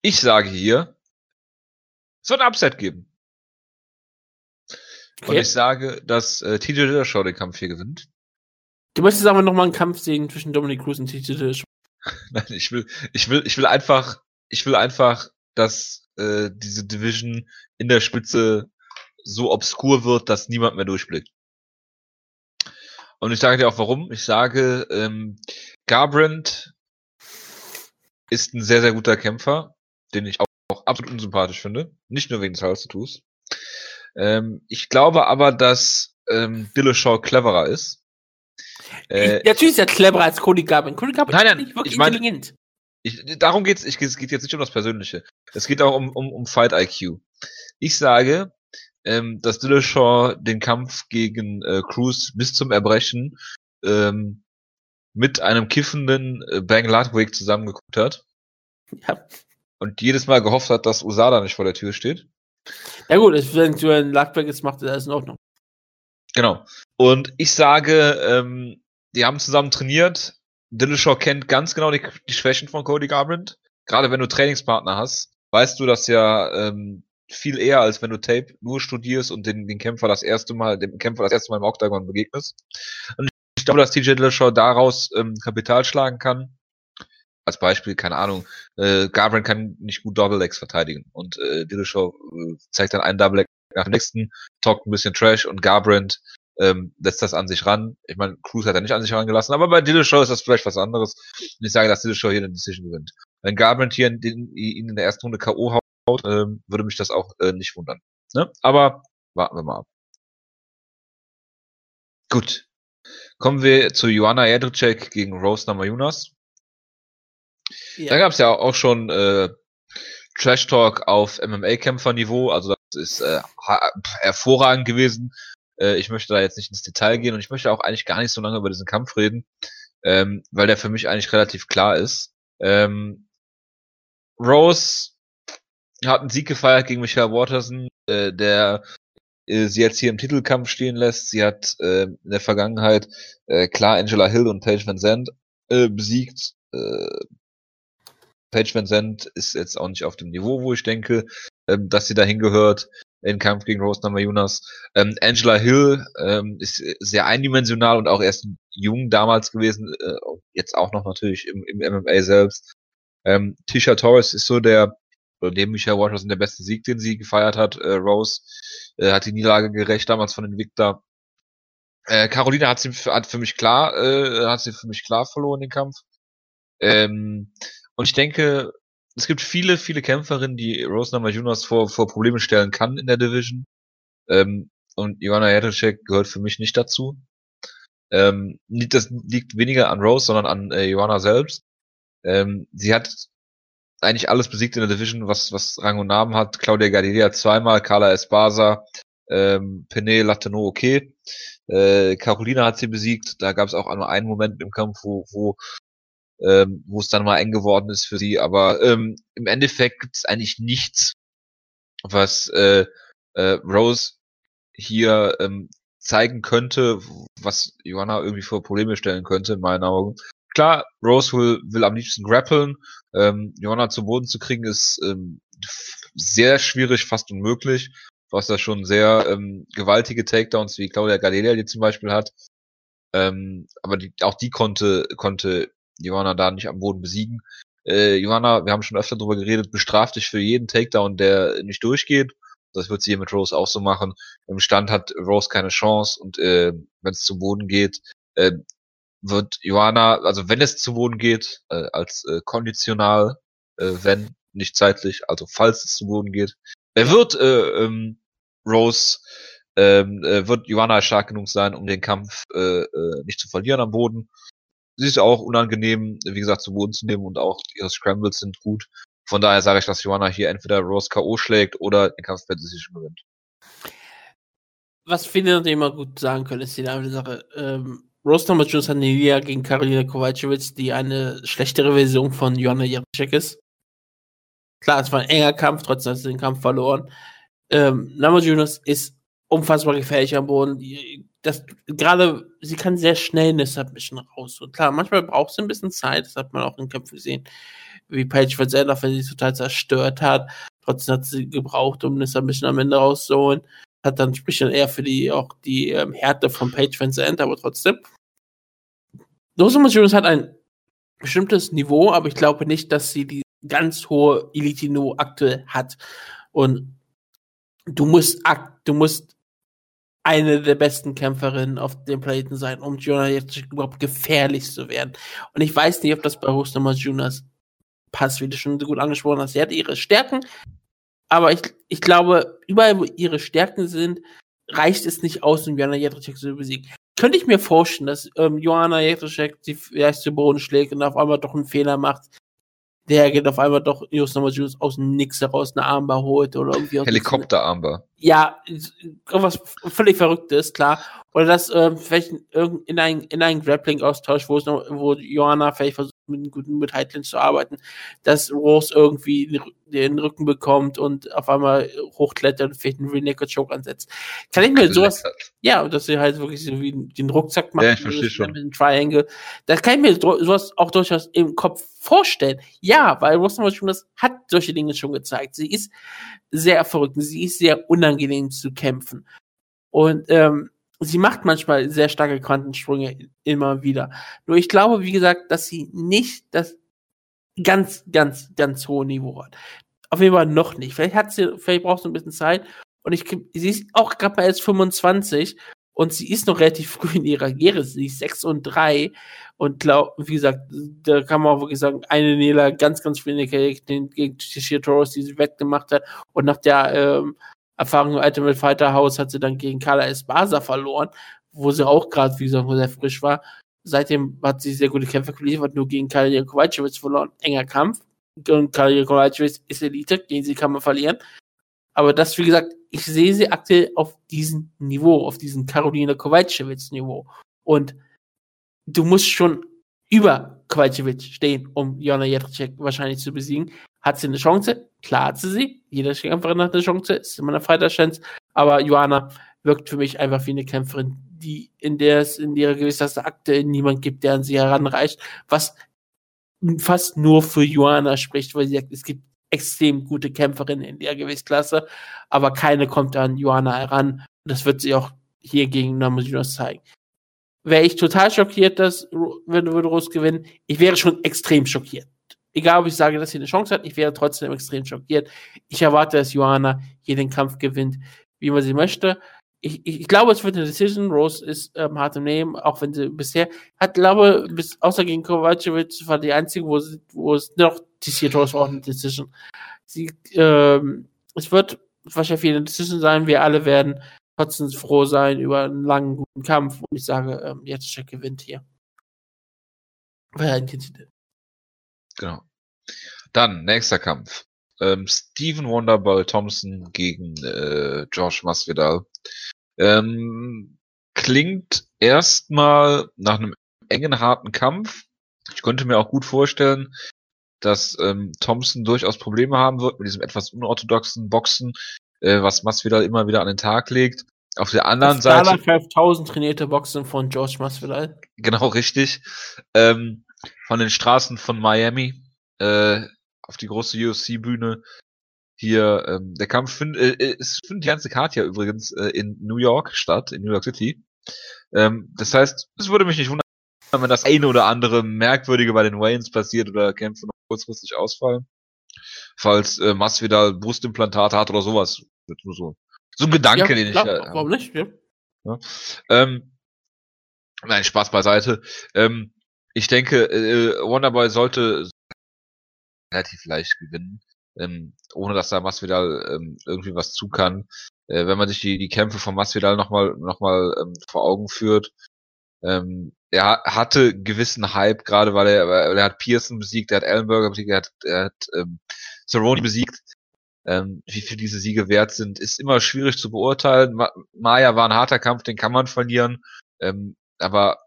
Ich sage hier, es wird ein Upset geben. Okay. Und ich sage, dass äh, TJ Dillashaw den Kampf hier gewinnt. Du möchtest aber nochmal einen Kampf sehen zwischen Dominic Cruz und TJ Dillashaw. [LAUGHS] Nein, ich will, ich will, ich will einfach, ich will einfach, dass äh, diese Division in der Spitze so obskur wird, dass niemand mehr durchblickt. Und ich sage dir auch warum. Ich sage, ähm, Garbrandt ist ein sehr, sehr guter Kämpfer, den ich auch, auch absolut unsympathisch finde. Nicht nur wegen des Halstattoos. Ähm, ich glaube aber, dass ähm, Dillashaw cleverer ist. Äh, natürlich ist er cleverer als Cody Garbrandt. Cody Garbrandt nein, nein, ist nicht wirklich ich mein, intelligent. Ich, darum geht's. Ich, es geht jetzt nicht um das Persönliche. Es geht auch um, um, um Fight IQ. Ich sage, ähm, dass Dillashaw den Kampf gegen äh, Cruz bis zum Erbrechen ähm, mit einem kiffenden äh, Bang Ludwig zusammengeguckt hat. Ja. Und jedes Mal gehofft hat, dass Usada nicht vor der Tür steht. Ja gut, wenn du ein Ludwig jetzt macht, ist alles in Ordnung. Genau. Und ich sage, ähm, die haben zusammen trainiert. Dillashaw kennt ganz genau die, die Schwächen von Cody Garbrandt. Gerade wenn du Trainingspartner hast, weißt du das ja ähm, viel eher, als wenn du Tape nur studierst und den, den Kämpfer das erste Mal, dem Kämpfer das erste Mal im Octagon begegnest. Und ich glaube, dass TJ Dillashaw daraus ähm, Kapital schlagen kann. Als Beispiel, keine Ahnung, äh, Garbrandt kann nicht gut Double Legs verteidigen und äh, Dillashaw äh, zeigt dann einen Double Leg nach dem nächsten, talkt ein bisschen Trash und Garbrandt ähm, lässt das an sich ran. Ich meine, Cruz hat er nicht an sich rangelassen, aber bei Dillashaw ist das vielleicht was anderes. Und ich sage, dass Dillashaw hier eine Decision gewinnt. Wenn Garbrandt hier in, in, ihn in der ersten Runde K.O. haut, ähm, würde mich das auch äh, nicht wundern. Ne? Aber warten wir mal ab. Gut. Kommen wir zu Joanna Jedrzejczyk gegen Rose Namajunas. Ja. Da gab es ja auch schon äh, Trash Talk auf MMA-Kämpferniveau, also das ist äh, hervorragend gewesen. Äh, ich möchte da jetzt nicht ins Detail gehen und ich möchte auch eigentlich gar nicht so lange über diesen Kampf reden, ähm, weil der für mich eigentlich relativ klar ist. Ähm, Rose hat einen Sieg gefeiert gegen Michael Waterson, äh, der äh, sie jetzt hier im Titelkampf stehen lässt. Sie hat äh, in der Vergangenheit äh, klar Angela Hill und Paige Van Zandt äh, besiegt. Äh, Paige Van Zandt ist jetzt auch nicht auf dem Niveau, wo ich denke, ähm, dass sie dahin gehört im Kampf gegen Rose Namajunas. Ähm, Angela Hill ähm, ist sehr eindimensional und auch erst jung damals gewesen, äh, jetzt auch noch natürlich im, im MMA selbst. Ähm, Tisha Torres ist so der, oder dem Michael Washington der beste Sieg, den sie gefeiert hat. Äh, Rose äh, hat die Niederlage gerecht damals von Invicta. Äh, Carolina hat sie hat für mich klar, äh, hat sie für mich klar verloren den Kampf. Ähm, und ich denke, es gibt viele, viele Kämpferinnen, die Rose Namajunas vor, vor Probleme stellen kann in der Division. Ähm, und Ivana Jadocek gehört für mich nicht dazu. Ähm, das liegt weniger an Rose, sondern an äh, Joanna selbst. Ähm, sie hat eigentlich alles besiegt in der Division, was, was Rang und Namen hat. Claudia Gadelia zweimal, Carla Espasa, ähm, Pene Latino okay. Äh, Carolina hat sie besiegt. Da gab es auch nur einen Moment im Kampf, wo, wo ähm, wo es dann mal eng geworden ist für sie. Aber ähm, im Endeffekt gibt es eigentlich nichts, was äh, äh, Rose hier ähm, zeigen könnte, was Johanna irgendwie vor Probleme stellen könnte, in meinen Augen. Klar, Rose will, will am liebsten grappeln. Ähm, Johanna zu Boden zu kriegen ist ähm, sehr schwierig, fast unmöglich. Was da schon sehr ähm, gewaltige Takedowns wie Claudia Galelia die zum Beispiel hat. Ähm, aber die, auch die konnte, konnte Johanna da nicht am Boden besiegen. Äh, Johanna, wir haben schon öfter darüber geredet, bestraft dich für jeden Takedown, der nicht durchgeht. Das wird sie hier mit Rose auch so machen. Im Stand hat Rose keine Chance und äh, wenn es zu Boden geht, äh, wird Johanna, also wenn es zu Boden geht, äh, als äh, konditional, äh, wenn, nicht zeitlich, also falls es zu Boden geht. Er wird äh, ähm, Rose ähm, äh, wird Joanna stark genug sein, um den Kampf äh, äh, nicht zu verlieren am Boden. Sie ist auch unangenehm, wie gesagt, zu Boden zu nehmen und auch ihre Scrambles sind gut. Von daher sage ich, dass Joanna hier entweder Rose K.O. schlägt oder den Kampf per Decision gewinnt. Was viele natürlich immer gut sagen können, ist die eine Sache. Ähm, Rose Namajunas hat eine gegen Karolina Kowalkiewicz, die eine schlechtere Version von Joanna Jacek ist. Klar, es war ein enger Kampf, trotzdem hat sie den Kampf verloren. Ähm, Namajunas ist unfassbar gefährlich am Boden. Das, gerade, sie kann sehr schnell eine Submission raus. Und klar, manchmal braucht sie ein bisschen Zeit, das hat man auch in Kämpfen gesehen, wie Paige Van Zandt, wenn sie total zerstört hat. Trotzdem hat sie gebraucht, um eine Submission am Ende rauszuholen. Hat dann, spricht dann eher für die, auch die ähm, Härte von Paige Van Zandt, aber trotzdem. Rosa Jones hat ein bestimmtes Niveau, aber ich glaube nicht, dass sie die ganz hohe Elite-Niveau aktuell hat. Und du musst, du musst eine der besten Kämpferinnen auf dem Planeten sein, um Jonah jetzt überhaupt gefährlich zu werden. Und ich weiß nicht, ob das bei Hostnummer Jonas passt, wie du schon so gut angesprochen hast. Sie hat ihre Stärken, aber ich, ich glaube, überall, wo ihre Stärken sind, reicht es nicht aus, um Joanna Jędrzejczyk zu besiegen. Könnte ich mir vorstellen, dass ähm, Joanna Jędrzejczyk sie vielleicht zu Boden schlägt und auf einmal doch einen Fehler macht, der geht auf einmal doch Just Nummer Juice aus dem Nix heraus eine Armbar holt oder irgendwie. Helikopterarmbar. Ja, irgendwas völlig Verrücktes, klar. Oder das äh, vielleicht in, in ein, in ein Grappling-Austausch, wo es noch, wo Johanna vielleicht versucht, mit, guten mit Heitlin zu arbeiten, dass Rose irgendwie den Rücken bekommt und auf einmal hochklettert und vielleicht einen Rear Choke ansetzt. Kann ich mir sowas, ja, dass sie halt wirklich so wie den Rucksack macht. Ja, ich verstehe schon. Mit dem Triangle. Das kann ich mir sowas auch durchaus im Kopf vorstellen. Ja, weil Rose das hat solche Dinge schon gezeigt. Sie ist sehr verrückt. Sie ist sehr unangenehm zu kämpfen. Und ähm, sie macht manchmal sehr starke Quantensprünge immer wieder. Nur ich glaube, wie gesagt, dass sie nicht das ganz, ganz, ganz hohe Niveau hat. Auf jeden Fall noch nicht. Vielleicht hat sie, vielleicht braucht sie ein bisschen Zeit. Und ich, sie ist auch gerade mal erst 25 und sie ist noch relativ [LAUGHS] früh in ihrer Karriere. Sie ist 6 und 3 und glaub, wie gesagt, da kann man auch wirklich sagen, eine Nela ganz, ganz früh in gegen Tishia Torres, die sie weggemacht hat und nach der ähm, Erfahrung im Ultimate Fighter House hat sie dann gegen Carla Esparza verloren, wo sie auch gerade, wie gesagt, sehr frisch war. Seitdem hat sie sehr gute Kämpfe geliefert, nur gegen Kalia Kovacevic verloren. Enger Kampf. Und Kalia Kovacevic ist Elite, gegen sie kann man verlieren. Aber das, wie gesagt, ich sehe sie aktuell auf diesem Niveau, auf diesem Karolina Kovacevic Niveau. Und du musst schon über Kovacevic stehen, um Jona Jędrzejczyk wahrscheinlich zu besiegen. Hat sie eine Chance? Klar hat sie sie. Jeder Kämpferin hat eine Chance. Ist immer eine Fighter-Chance. Aber Joanna wirkt für mich einfach wie eine Kämpferin, die in der es in ihrer Gewissheit aktuell niemand gibt, der an sie heranreicht. Was fast nur für Joanna spricht, weil sie sagt, es gibt extrem gute Kämpferinnen in der Gewichtsklasse, aber keine kommt an Joanna heran. Das wird sie auch hier gegen Namajunas zeigen. Wäre ich total schockiert, dass wenn würde Rose gewinnen, ich wäre schon extrem schockiert egal ob ich sage, dass sie eine Chance hat, ich wäre trotzdem extrem schockiert. Ich erwarte, dass Johanna hier den Kampf gewinnt, wie man sie möchte. Ich, ich, ich glaube, es wird eine Decision. Rose ist ähm, hart im Nehmen, auch wenn sie bisher hat, glaube bis außer gegen Kovacevic war die einzige, wo, sie, wo es noch die Rose war auch eine Decision. Sie, ähm, es wird wahrscheinlich eine Decision sein. Wir alle werden trotzdem froh sein über einen langen, guten Kampf. Und ich sage, ähm, jetzt gewinnt hier. Weil er Genau. Dann, nächster Kampf. Ähm, Steven Wonderball Thompson gegen äh, Josh Masvidal. Ähm, klingt erstmal nach einem engen, harten Kampf. Ich könnte mir auch gut vorstellen, dass ähm, Thompson durchaus Probleme haben wird mit diesem etwas unorthodoxen Boxen, äh, was Masvidal immer wieder an den Tag legt. Auf der anderen das Seite. 5000 trainierte Boxen von George Masvidal. Genau, richtig. Ähm, von den Straßen von Miami äh, auf die große UFC-Bühne. Hier, ähm, der Kampf findet, äh, äh, es findet die ganze Karte ja übrigens äh, in New York statt, in New York City. Ähm, das heißt, es würde mich nicht wundern, wenn das eine oder andere Merkwürdige bei den Waynes passiert oder Kämpfe noch kurzfristig ausfallen. Falls äh, Masvidal Brustimplantate hat oder sowas. Nur so. So ein Gedanke, ja, den klar, ich. Äh, warum nicht? Ja. ja. Ähm, nein, Spaß beiseite. Ähm, ich denke, äh, Wonderboy sollte relativ leicht gewinnen. ähm, ohne dass da Masvidal ähm, irgendwie was zu kann. Äh, wenn man sich die, die Kämpfe von Masvidal nochmal noch mal, ähm, vor Augen führt, ähm, er hatte gewissen Hype, gerade weil er, weil er hat Pearson besiegt, er hat Ellenberger besiegt, er hat, er hat ähm, Cerrone besiegt. Ähm, wie viel diese Siege wert sind, ist immer schwierig zu beurteilen. Ma Maya war ein harter Kampf, den kann man verlieren. Ähm, aber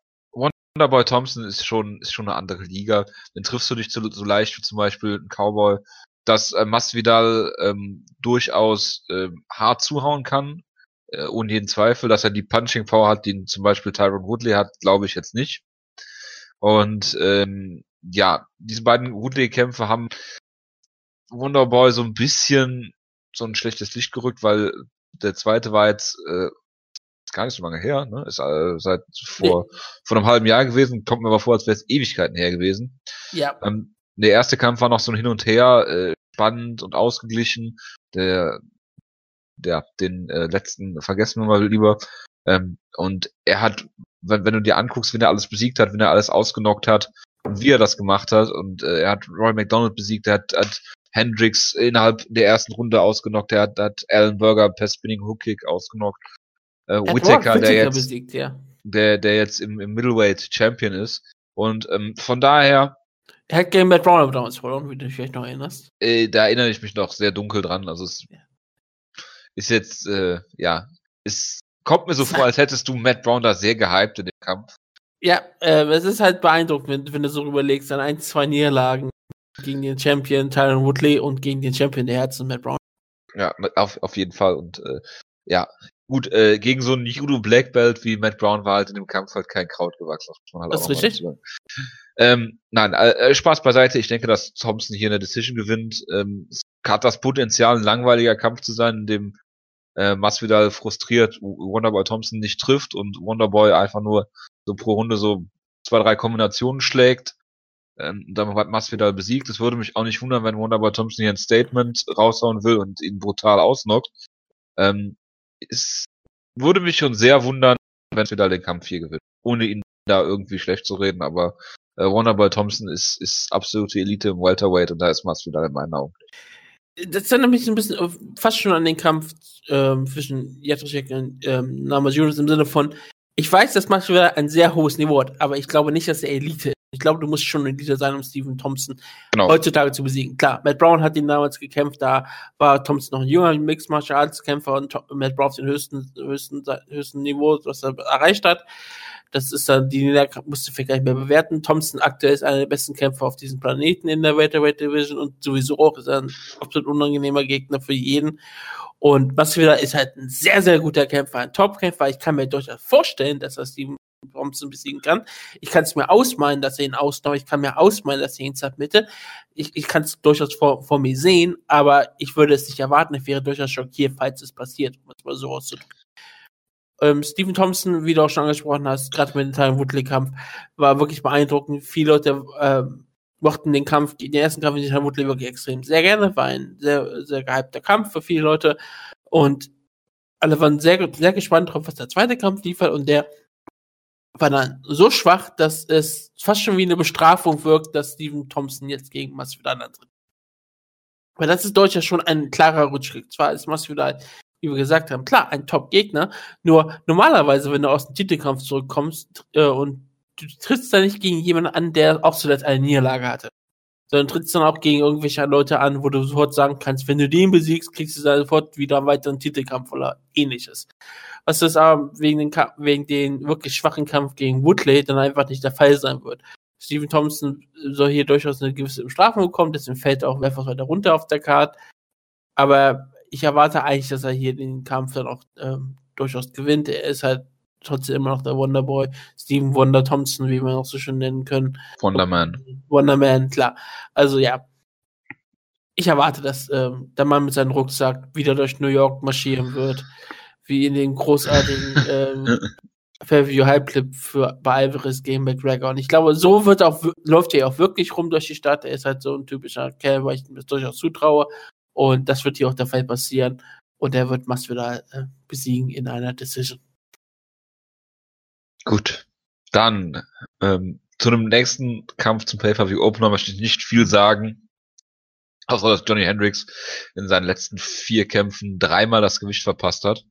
Wonderboy Thompson ist schon, ist schon eine andere Liga. Dann triffst du dich so, so leicht wie zum Beispiel ein Cowboy, dass äh, Masvidal ähm, durchaus äh, hart zuhauen kann, äh, ohne jeden Zweifel, dass er die Punching Power hat, die zum Beispiel Tyron Woodley hat, glaube ich jetzt nicht. Und ähm, ja, diese beiden Woodley-Kämpfe haben Wonderboy so ein bisschen so ein schlechtes Licht gerückt, weil der zweite war jetzt äh, gar nicht so lange her, ne? Ist äh, seit vor, nee. vor einem halben Jahr gewesen, kommt mir aber vor, als wäre es Ewigkeiten her gewesen. Ja. Ähm, der erste Kampf war noch so ein Hin und Her, äh, spannend und ausgeglichen. Der, der, den äh, letzten vergessen wir mal lieber. Ähm, und er hat, wenn, wenn du dir anguckst, wenn er alles besiegt hat, wenn er alles ausgenockt hat und wie er das gemacht hat, und äh, er hat Roy McDonald besiegt, er hat, hat Hendricks innerhalb der ersten Runde ausgenockt, er hat, hat Alan Burger per Spinning Hook Kick ausgenockt. Äh, Whittaker, der jetzt, besiegt, ja. der, der jetzt im, im Middleweight Champion ist. Und ähm, von daher. Er hat gegen Matt Brown damals verloren, wie du dich vielleicht noch erinnerst. Äh, da erinnere ich mich noch sehr dunkel dran. Also es ja. ist jetzt, äh, ja, es kommt mir so vor, als hättest du Matt Brown da sehr gehypt in dem Kampf. Ja, äh, es ist halt beeindruckend, wenn, wenn du so überlegst, dann ein, zwei Niederlagen gegen den Champion Tyron Woodley und gegen den Champion der Herzen Matt Brown. Ja, auf, auf jeden Fall. Und äh, ja, Gut, äh, gegen so einen Judo Black Belt wie Matt Brown war halt in dem Kampf halt kein Kraut gewachsen. Das, halt das ist richtig. Ähm, nein, äh, äh, Spaß beiseite. Ich denke, dass Thompson hier eine Decision gewinnt. Ähm, es hat das Potenzial, ein langweiliger Kampf zu sein, in dem äh, Masvidal frustriert Wonderboy Thompson nicht trifft und Wonderboy einfach nur so pro Runde so zwei, drei Kombinationen schlägt. Ähm, dann hat Masvidal besiegt. Es würde mich auch nicht wundern, wenn Wonderboy Thompson hier ein Statement raushauen will und ihn brutal ausnockt. Ähm, es würde mich schon sehr wundern, wenn wir da den Kampf hier gewinnen. Ohne ihn da irgendwie schlecht zu reden, aber äh, Wonderboy Thompson ist, ist absolute Elite im Welterweight und da ist Masvidal in meinen Augen. Das erinnert mich ein bisschen fast schon an den Kampf ähm, zwischen Jacek und ähm, Namajunas im Sinne von, ich weiß, dass Masvidal ein sehr hohes Niveau hat, aber ich glaube nicht, dass er Elite. Ich glaube, du musst schon ein Leader sein, um Stephen Thompson genau. heutzutage zu besiegen. Klar, Matt Brown hat ihn damals gekämpft, da war Thompson noch ein junger Mixed Martial Arts Kämpfer und Matt Brown auf dem höchsten, höchsten, höchsten Niveau, was er erreicht hat. Das ist dann, die Niederlage musste vielleicht gar nicht mehr bewerten. Thompson aktuell ist einer der besten Kämpfer auf diesem Planeten in der Welterweight Division und sowieso auch ist er ein absolut unangenehmer Gegner für jeden. Und Masvidal ist halt ein sehr, sehr guter Kämpfer, ein Top-Kämpfer. Ich kann mir durchaus vorstellen, dass er Steven Thompson besiegen kann. Ich kann es mir ausmalen, dass er ihn ausnockt. Ich kann mir ausmalen, dass er ihn submitte. Ich, ich kann es durchaus vor, vor mir sehen, aber ich würde es nicht erwarten. Ich wäre durchaus schockiert, falls es passiert, um es mal so auszudrücken. Ähm, Stephen Thompson, wie du auch schon angesprochen hast, gerade mit dem Tyron Woodley-Kampf, war wirklich beeindruckend. Viele Leute ähm, mochten den Kampf, den ersten Kampf mit Tyron Woodley wirklich extrem sehr gerne. War ein sehr, sehr gehypter Kampf für viele Leute. Und alle waren sehr, sehr gespannt drauf, was der zweite Kampf liefert. Und der war dann so schwach, dass es fast schon wie eine Bestrafung wirkt, dass Steven Thompson jetzt gegen Masvidal antritt. Weil das ist durchaus schon ein klarer Rutschschritt. Zwar ist Masvidal, wie wir gesagt haben, klar, ein Top-Gegner, nur normalerweise, wenn du aus dem Titelkampf zurückkommst äh, und du trittst da nicht gegen jemanden an, der auch zuletzt eine Niederlage hatte sondern trittst dann auch gegen irgendwelche Leute an, wo du sofort sagen kannst, wenn du den besiegst, kriegst du sofort wieder einen weiteren Titelkampf oder ähnliches. Was das aber wegen den, wegen den wirklich schwachen Kampf gegen Woodley dann einfach nicht der Fall sein wird. Stephen Thompson soll hier durchaus eine gewisse Bestrafung bekommen, deswegen fällt er auch etwas weiter runter auf der Karte. Aber ich erwarte eigentlich, dass er hier den Kampf dann auch ähm, durchaus gewinnt. Er ist halt trotzdem immer noch der Wonderboy, Steven Wonder Thompson, wie wir noch so schön nennen können. Wonderman. Wonderman, klar. Also ja, ich erwarte, dass ähm, der Mann mit seinem Rucksack wieder durch New York marschieren wird, wie in den großartigen [LAUGHS] ähm, Fairview Hype-Clip für bei Alvarez gegen McGregor. Und ich glaube, so wird auch, läuft er auch wirklich rum durch die Stadt. Er ist halt so ein typischer Kerl, weil ich ihm das durchaus zutraue. Und das wird hier auch der Fall passieren. Und er wird Masvidal äh, besiegen in einer Decision. Gut, dann ähm, zu einem nächsten Kampf zum Pay-Per-View Opener möchte ich nicht viel sagen. Außer dass Johnny Hendricks in seinen letzten vier Kämpfen dreimal das Gewicht verpasst hat.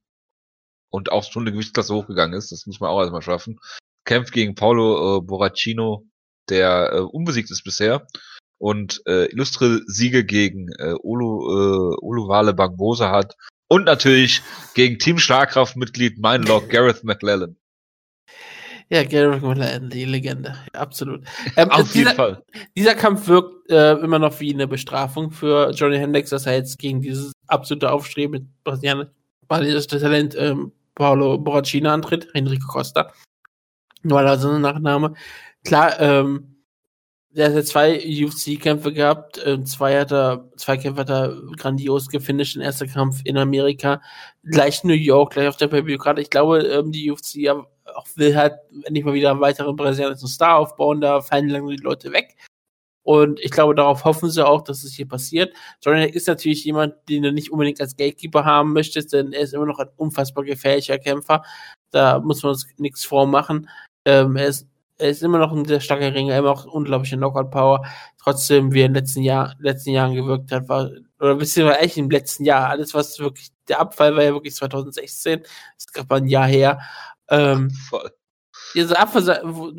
Und auch schon eine Gewichtsklasse hochgegangen ist. Das muss man auch erstmal schaffen. Kämpft gegen Paulo äh, Borracino, der äh, unbesiegt ist bisher. Und äh, illustre Siege gegen äh, Olu, äh, Oluwale Bangbosa hat. Und natürlich gegen Team Schlagkraft-Mitglied mein Lord Gareth McLellan. Ja, Gareth McLellan, die Legende. Ja, absolut. Ähm, Auf dieser, jeden Fall. Dieser Kampf wirkt äh, immer noch wie eine Bestrafung für Johnny Hendricks, dass er jetzt gegen dieses absolute Aufstreben mit brasilianisches Talent ähm, Paulo Borracino antritt, Enrico Costa. Nur weil er so ein Nachname. Klar, ähm, der hat ja zwei UFC-Kämpfe gehabt, ähm, zwei hat er, zwei Kämpfe hat er grandios gefinisht, den ersten Kampf in Amerika, gleich New York, gleich auf der pay gerade Ich glaube, ähm, die UFC auch will halt endlich mal wieder einen weiteren brasilianischen Star aufbauen, da fallen langsam die Leute weg. Und ich glaube, darauf hoffen sie auch, dass es hier passiert. Jordan Heck ist natürlich jemand, den du nicht unbedingt als Gatekeeper haben möchtest, denn er ist immer noch ein unfassbar gefährlicher Kämpfer. Da muss man uns nichts vormachen. Ähm, er, ist, er ist immer noch ein sehr starker Ringer, immer auch unglaubliche Knockout-Power. Trotzdem, wie er in den letzten, Jahr, letzten Jahren gewirkt hat, war, oder beziehungsweise eigentlich im letzten Jahr, alles was wirklich, der Abfall war ja wirklich 2016, das ist gerade mal ein Jahr her. Ähm, Voll dieser Abfall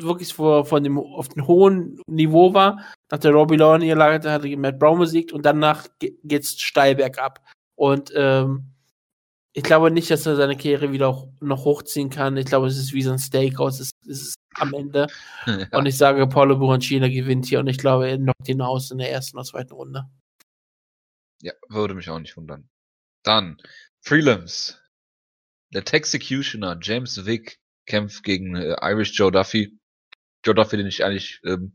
wirklich vor, von dem auf dem hohen Niveau war, nach der Robbie Law Niederlage hat er Matt Brown besiegt und danach geht's steil bergab. Und ähm, ich glaube nicht, dass er seine Karriere wieder noch hochziehen kann. Ich glaube, es ist wie so ein Steakhouse, es, es ist am Ende. [LAUGHS] Ja. Und ich sage, Paulo Burancina gewinnt hier und ich glaube, er knockt ihn aus in der ersten oder zweiten Runde. Ja, würde mich auch nicht wundern. Dann, Prelims. Der Texecutioner James Vick kämpft gegen äh, Irish Joe Duffy. Joe Duffy, den ich eigentlich ähm,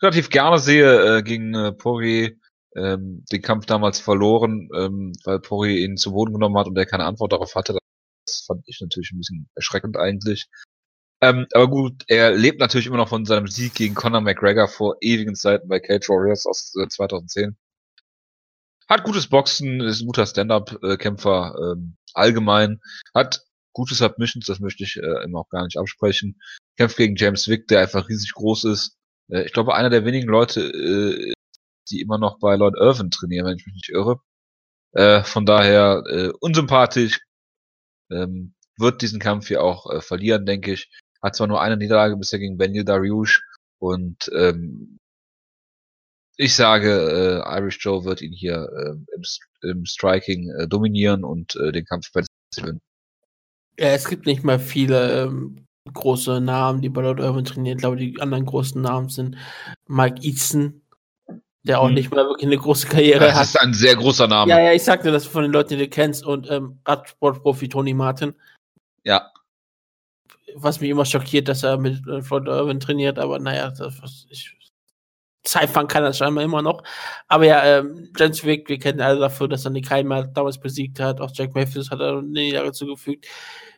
relativ gerne sehe, äh, gegen äh, Poirier ähm, den Kampf damals verloren, ähm, weil Poirier ihn zu Boden genommen hat und er keine Antwort darauf hatte. Das fand ich natürlich ein bisschen erschreckend eigentlich. Ähm, aber gut, er lebt natürlich immer noch von seinem Sieg gegen Conor McGregor vor ewigen Zeiten bei Cage Warriors aus äh, 2010. Hat gutes Boxen, ist ein guter Stand-up-Kämpfer ähm, allgemein. Hat gute Submissions, das möchte ich äh, immer auch gar nicht absprechen. Kämpft gegen James Wick, der einfach riesig groß ist. Äh, ich glaube, einer der wenigen Leute, äh, die immer noch bei Lloyd Irvin trainieren, wenn ich mich nicht irre. Äh, von daher äh, unsympathisch. Ähm, wird diesen Kampf hier auch äh, verlieren, denke ich. Hat zwar nur eine Niederlage bisher gegen Benil Dariush und ähm, ich sage, äh, Irish Joe wird ihn hier äh, im, im Striking äh, dominieren und äh, den Kampf bei gewinnen. Ja, es gibt nicht mal viele ähm, große Namen, die bei Lord Irvin trainieren. Ich glaube, die anderen großen Namen sind Mike Easton, der auch hm. nicht mal wirklich eine große Karriere das hat. Das ist ein sehr großer Name. Ja, ja, ich sagte das von den Leuten, die du kennst und ähm, Radsportprofi Tony Martin. Ja. Was mich immer schockiert, dass er mit äh, Lord Irvin trainiert, aber naja, das, was ich, Zeitfang kann er scheinbar immer noch. Aber ja, ähm, James Wick, wir kennen alle dafür, dass er Nick Heimer damals besiegt hat. Auch Jack Matthews hat er eine Niederlage zugefügt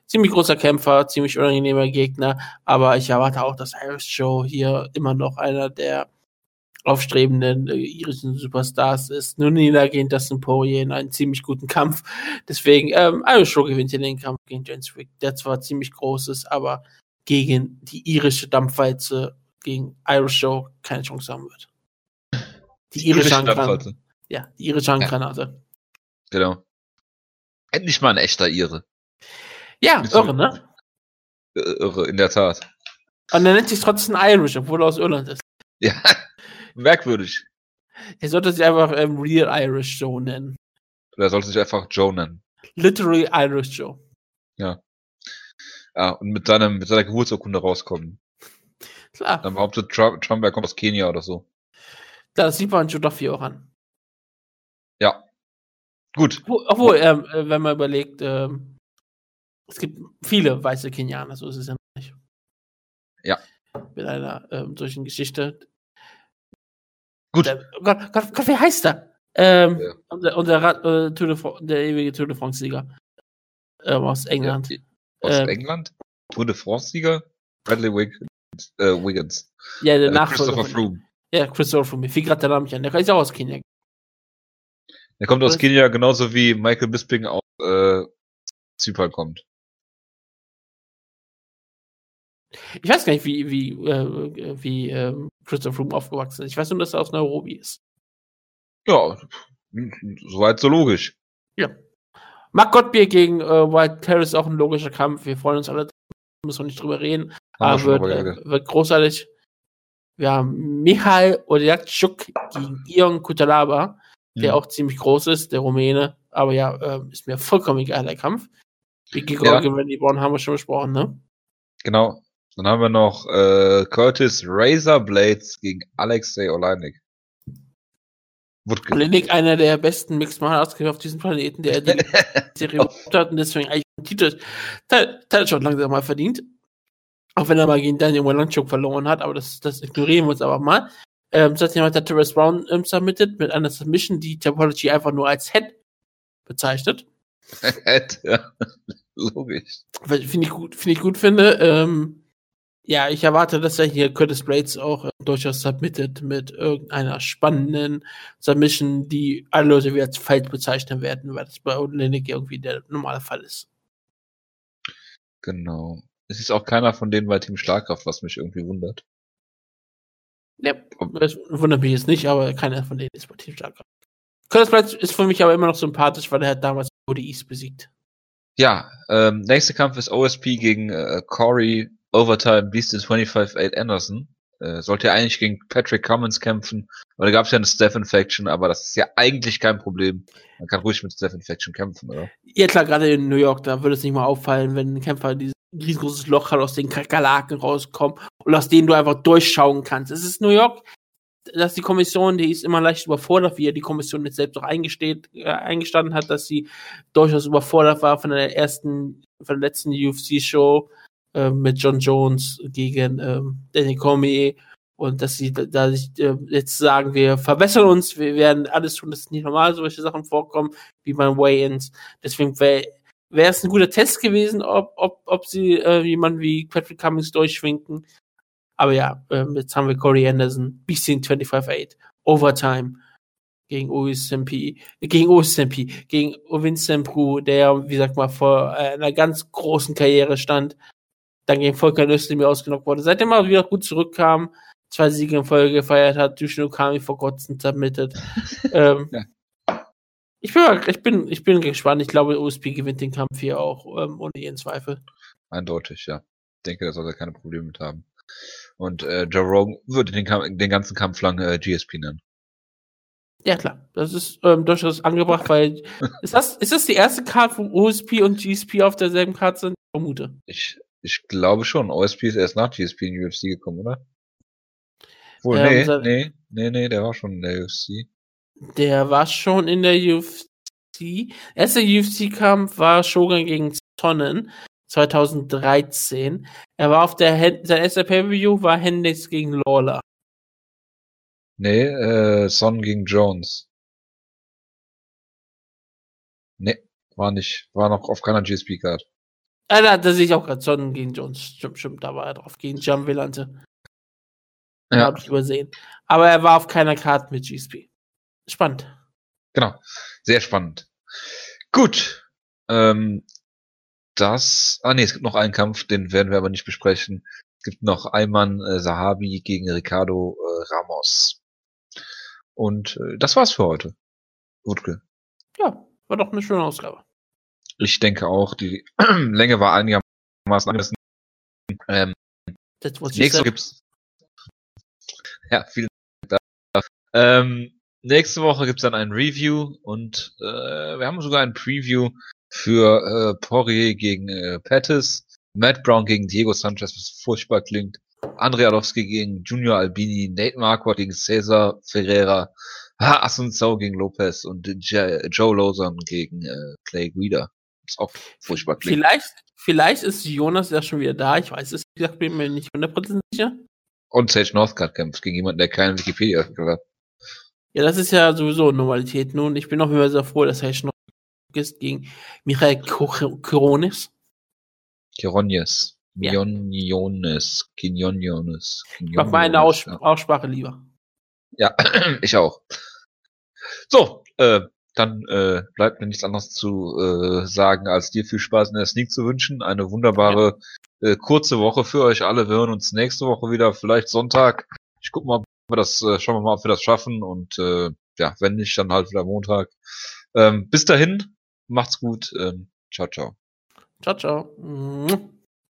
ziemlich großer Kämpfer, ziemlich unangenehmer Gegner, aber ich erwarte auch, dass Irish Joe hier immer noch einer der aufstrebenden äh, irischen Superstars ist. Nur niedergehend Dustin Poirier in einen ziemlich guten Kampf. Deswegen, ähm, Irish Joe gewinnt hier den Kampf gegen James Wick, der zwar ziemlich groß ist, aber gegen die irische Dampfwalze, gegen Irish Joe keine Chance haben wird. Die, die irische Handgranate. Ja, die irische Handgranate. Ja. Genau. Endlich mal ein echter Ire. Ja, irre, ne? Äh, irre, in der Tat. Und er nennt sich trotzdem Irish, obwohl er aus Irland ist. Ja, [LAUGHS] merkwürdig. Er sollte sich einfach ähm, Real Irish Joe nennen. Oder er sollte sich einfach Joe nennen. Literally Irish Joe. Ja. Ja, und mit, seinem, mit seiner Geburtsurkunde rauskommen. Klar. Dann behauptet Trump, Trump, er kommt aus Kenia oder so. Das sieht man Joe Duffy auch an. Ja. Gut. Obwohl, ähm, äh, wenn man überlegt, ähm, es gibt viele weiße Kenianer, so ist es ja nicht. Ja. Mit einer ähm, solchen Geschichte. Gut. Der, Gott, Gott, Gott, wie heißt er? Ähm, ja. Und der, äh, Tour de der ewige Tour de France-Sieger. Ähm, aus England. Ja, aus ähm, England? Tour de France-Sieger? Bradley Wiggins. Äh, Wiggins. Ja, der äh, Nachfolger. Christopher Froome. Ja, Christopher Froome. Mir fiel gerade der Name nicht an. Der ist auch aus Kenia. Der kommt aus Kenia genauso wie Michael Bisping aus äh, Zypern kommt. Ich weiß gar nicht, wie, wie, äh, wie ähm, Christopher Froome aufgewachsen ist. Ich weiß nur, dass er aus Nairobi ist. Ja, soweit so logisch. Ja. Mark Gottbier gegen äh, White Terror ist auch ein logischer Kampf. Wir freuen uns alle, müssen wir nicht drüber reden. Aber wird, äh, wird großartig. Wir haben Michal Odjatschuk gegen Ion Kutalaba, der mhm. auch ziemlich groß ist, der Rumäne. Aber ja, äh, ist mir vollkommen egal, der Kampf. Ja. gegen Randy Brown haben wir schon besprochen, ne? Genau. Dann haben wir noch äh, Curtis Razor Blades gegen Alexei Oleinik. Oleinik, einer der besten Mixed Martial Arts auf diesem Planeten, der die [LAUGHS] Serie hat und deswegen eigentlich einen Titel, Titel schon langsam mal verdient. Auch wenn er mal gegen Daniel Walanchuk verloren hat, aber das, das ignorieren wir uns aber mal. Ähm, seitdem hat der Terrence Brown ähm, submitted mit einer Submission, die Topology einfach nur als Head bezeichnet. [LAUGHS] Head, ja. [LAUGHS] Logisch. Finde ich gut, finde ich gut finde. Ähm, ja, ich erwarte, dass er hier Curtis Blades auch äh, durchaus submittet mit irgendeiner spannenden Submission, die alle Leute wie als Fight bezeichnen werden, weil das bei Olenek irgendwie der normale Fall ist. Genau. Es ist auch keiner von denen bei Team Schlagkraft, was mich irgendwie wundert. Ja, das wundert mich jetzt nicht, aber keiner von denen ist bei Team Schlagkraft. Curtis Blades ist für mich aber immer noch sympathisch, weil er hat damals ODIs besiegt. Ja, ähm, nächster Kampf ist OSP gegen äh, Corey Overtime Beast in 25-8 Anderson. Äh, sollte ja eigentlich gegen Patrick Cummins kämpfen, weil da gab es ja eine Steph Infection, aber das ist ja eigentlich kein Problem. Man kann ruhig mit Steph Infection kämpfen, oder? Ja klar, gerade in New York, da würde es nicht mal auffallen, wenn ein Kämpfer dieses riesengroßes Loch hat, aus den Kakerlaken rauskommt und aus denen du einfach durchschauen kannst. Es ist New York, dass die Kommission, die ist immer leicht überfordert, wie ja die Kommission jetzt selbst auch eingesteht, äh, eingestanden hat, dass sie durchaus überfordert war von der ersten, von der letzten UFC-Show äh, mit John Jones gegen ähm, Danny Cormier und dass sie da, äh, jetzt sagen, wir verbessern uns, wir werden alles tun, dass nicht normal solche Sachen vorkommen, wie beim Weigh-Ins. Deswegen wäre es ein guter Test gewesen, ob, ob, ob sie äh, jemanden wie Patrick Cummings durchschwinken. Aber ja, ähm, jetzt haben wir Corey Anderson, BC 25-8, Overtime gegen OSMP, gegen OSMP, gegen Vincent Prou, der, wie sagt mal, vor äh, einer ganz großen Karriere stand, dann gegen Volker mir ausgenockt wurde. Seitdem er wieder gut zurückkam, zwei Siege in Folge gefeiert hat, Dushin Okami vor kurzem submitted. [LAUGHS] ähm, ja. Ich bin, ich bin, ich bin gespannt. Ich glaube, OSP gewinnt den Kampf hier auch, ähm, ohne jeden Zweifel. Eindeutig, ja. Ich denke, da soll er keine Probleme mit haben. Und äh, Joe Rogan würde den, den ganzen Kampf lang äh, GSP nennen. Ja, klar. Das ist ähm, durchaus angebracht, weil [LAUGHS] ist das, ist das die erste Karte, wo OSP und GSP auf derselben Karte sind? Ich vermute. Ich, ich glaube schon. OSP ist erst nach GSP in die UFC gekommen, oder? Wohl, ähm, nee, nee, nee, nee, der war schon in der UFC. Der war schon in der UFC. Erster UFC-Kampf war Shogun gegen Sonnen. 2013. Er war auf der, sein erster Pay-Per-View war Hendricks gegen Lawler. Nee, äh, Son gegen Jones. Nee, war nicht, war noch auf keiner GSP-Card. Ah, da, da sehe ich auch gerade Son gegen Jones. Stimmt, stimmt, da war er drauf, gegen John Villante. Ja. Hab ich übersehen. Aber er war auf keiner Karte mit GSP. Spannend. Genau, sehr spannend. Gut, ähm, das, ah nee, es gibt noch einen Kampf, den werden wir aber nicht besprechen. Es gibt noch Ayman äh, Sahabi gegen Ricardo äh, Ramos. Und äh, das war's für heute. Wutke. Ja, war doch eine schöne Ausgabe. Ich denke auch, die [CLEARS THROAT] Länge war einigermaßen angemessen. Ähm, nächste gibt's. [LAUGHS] Ja, vielen Dank. Ähm, nächste Woche gibt's dann ein Review und äh, wir haben sogar ein Preview für äh, Poirier gegen äh, Pettis, Matt Brown gegen Diego Sanchez, was furchtbar klingt, Andrei Arlovski gegen Junior Albini, Nate Marquardt gegen Cesar Ferreira, [LAUGHS] ha, Asuncao gegen Lopez und J Joe Lozan gegen äh, Clay Guida. Was auch furchtbar klingt. Vielleicht, vielleicht ist Jonas ja schon wieder da, ich weiß es, ich bin mir nicht 100% sicher. Und Sage Northcutt kämpft gegen jemanden, der keinen Wikipedia hat. Ja, das ist ja sowieso Normalität nun. Ich bin auch immer sehr froh, dass Sage ist gegen Michael Kironis. Kironius. Mioniones. Kinioniones. Ich mach meine. Aussprache lieber. Ja, [CLEARS THROAT] ich auch. So, äh, dann äh, bleibt mir nichts anderes zu äh, sagen, als dir viel Spaß in der Sneak zu wünschen. Eine wunderbare ja. äh, kurze Woche für euch alle. Wir hören uns nächste Woche wieder, vielleicht Sonntag. Ich guck mal, ob wir das, äh, schauen wir mal, ob wir das schaffen und äh, ja, wenn nicht, dann halt wieder Montag. Ähm, bis dahin, macht's gut. Ähm, ciao, ciao. Ciao, ciao.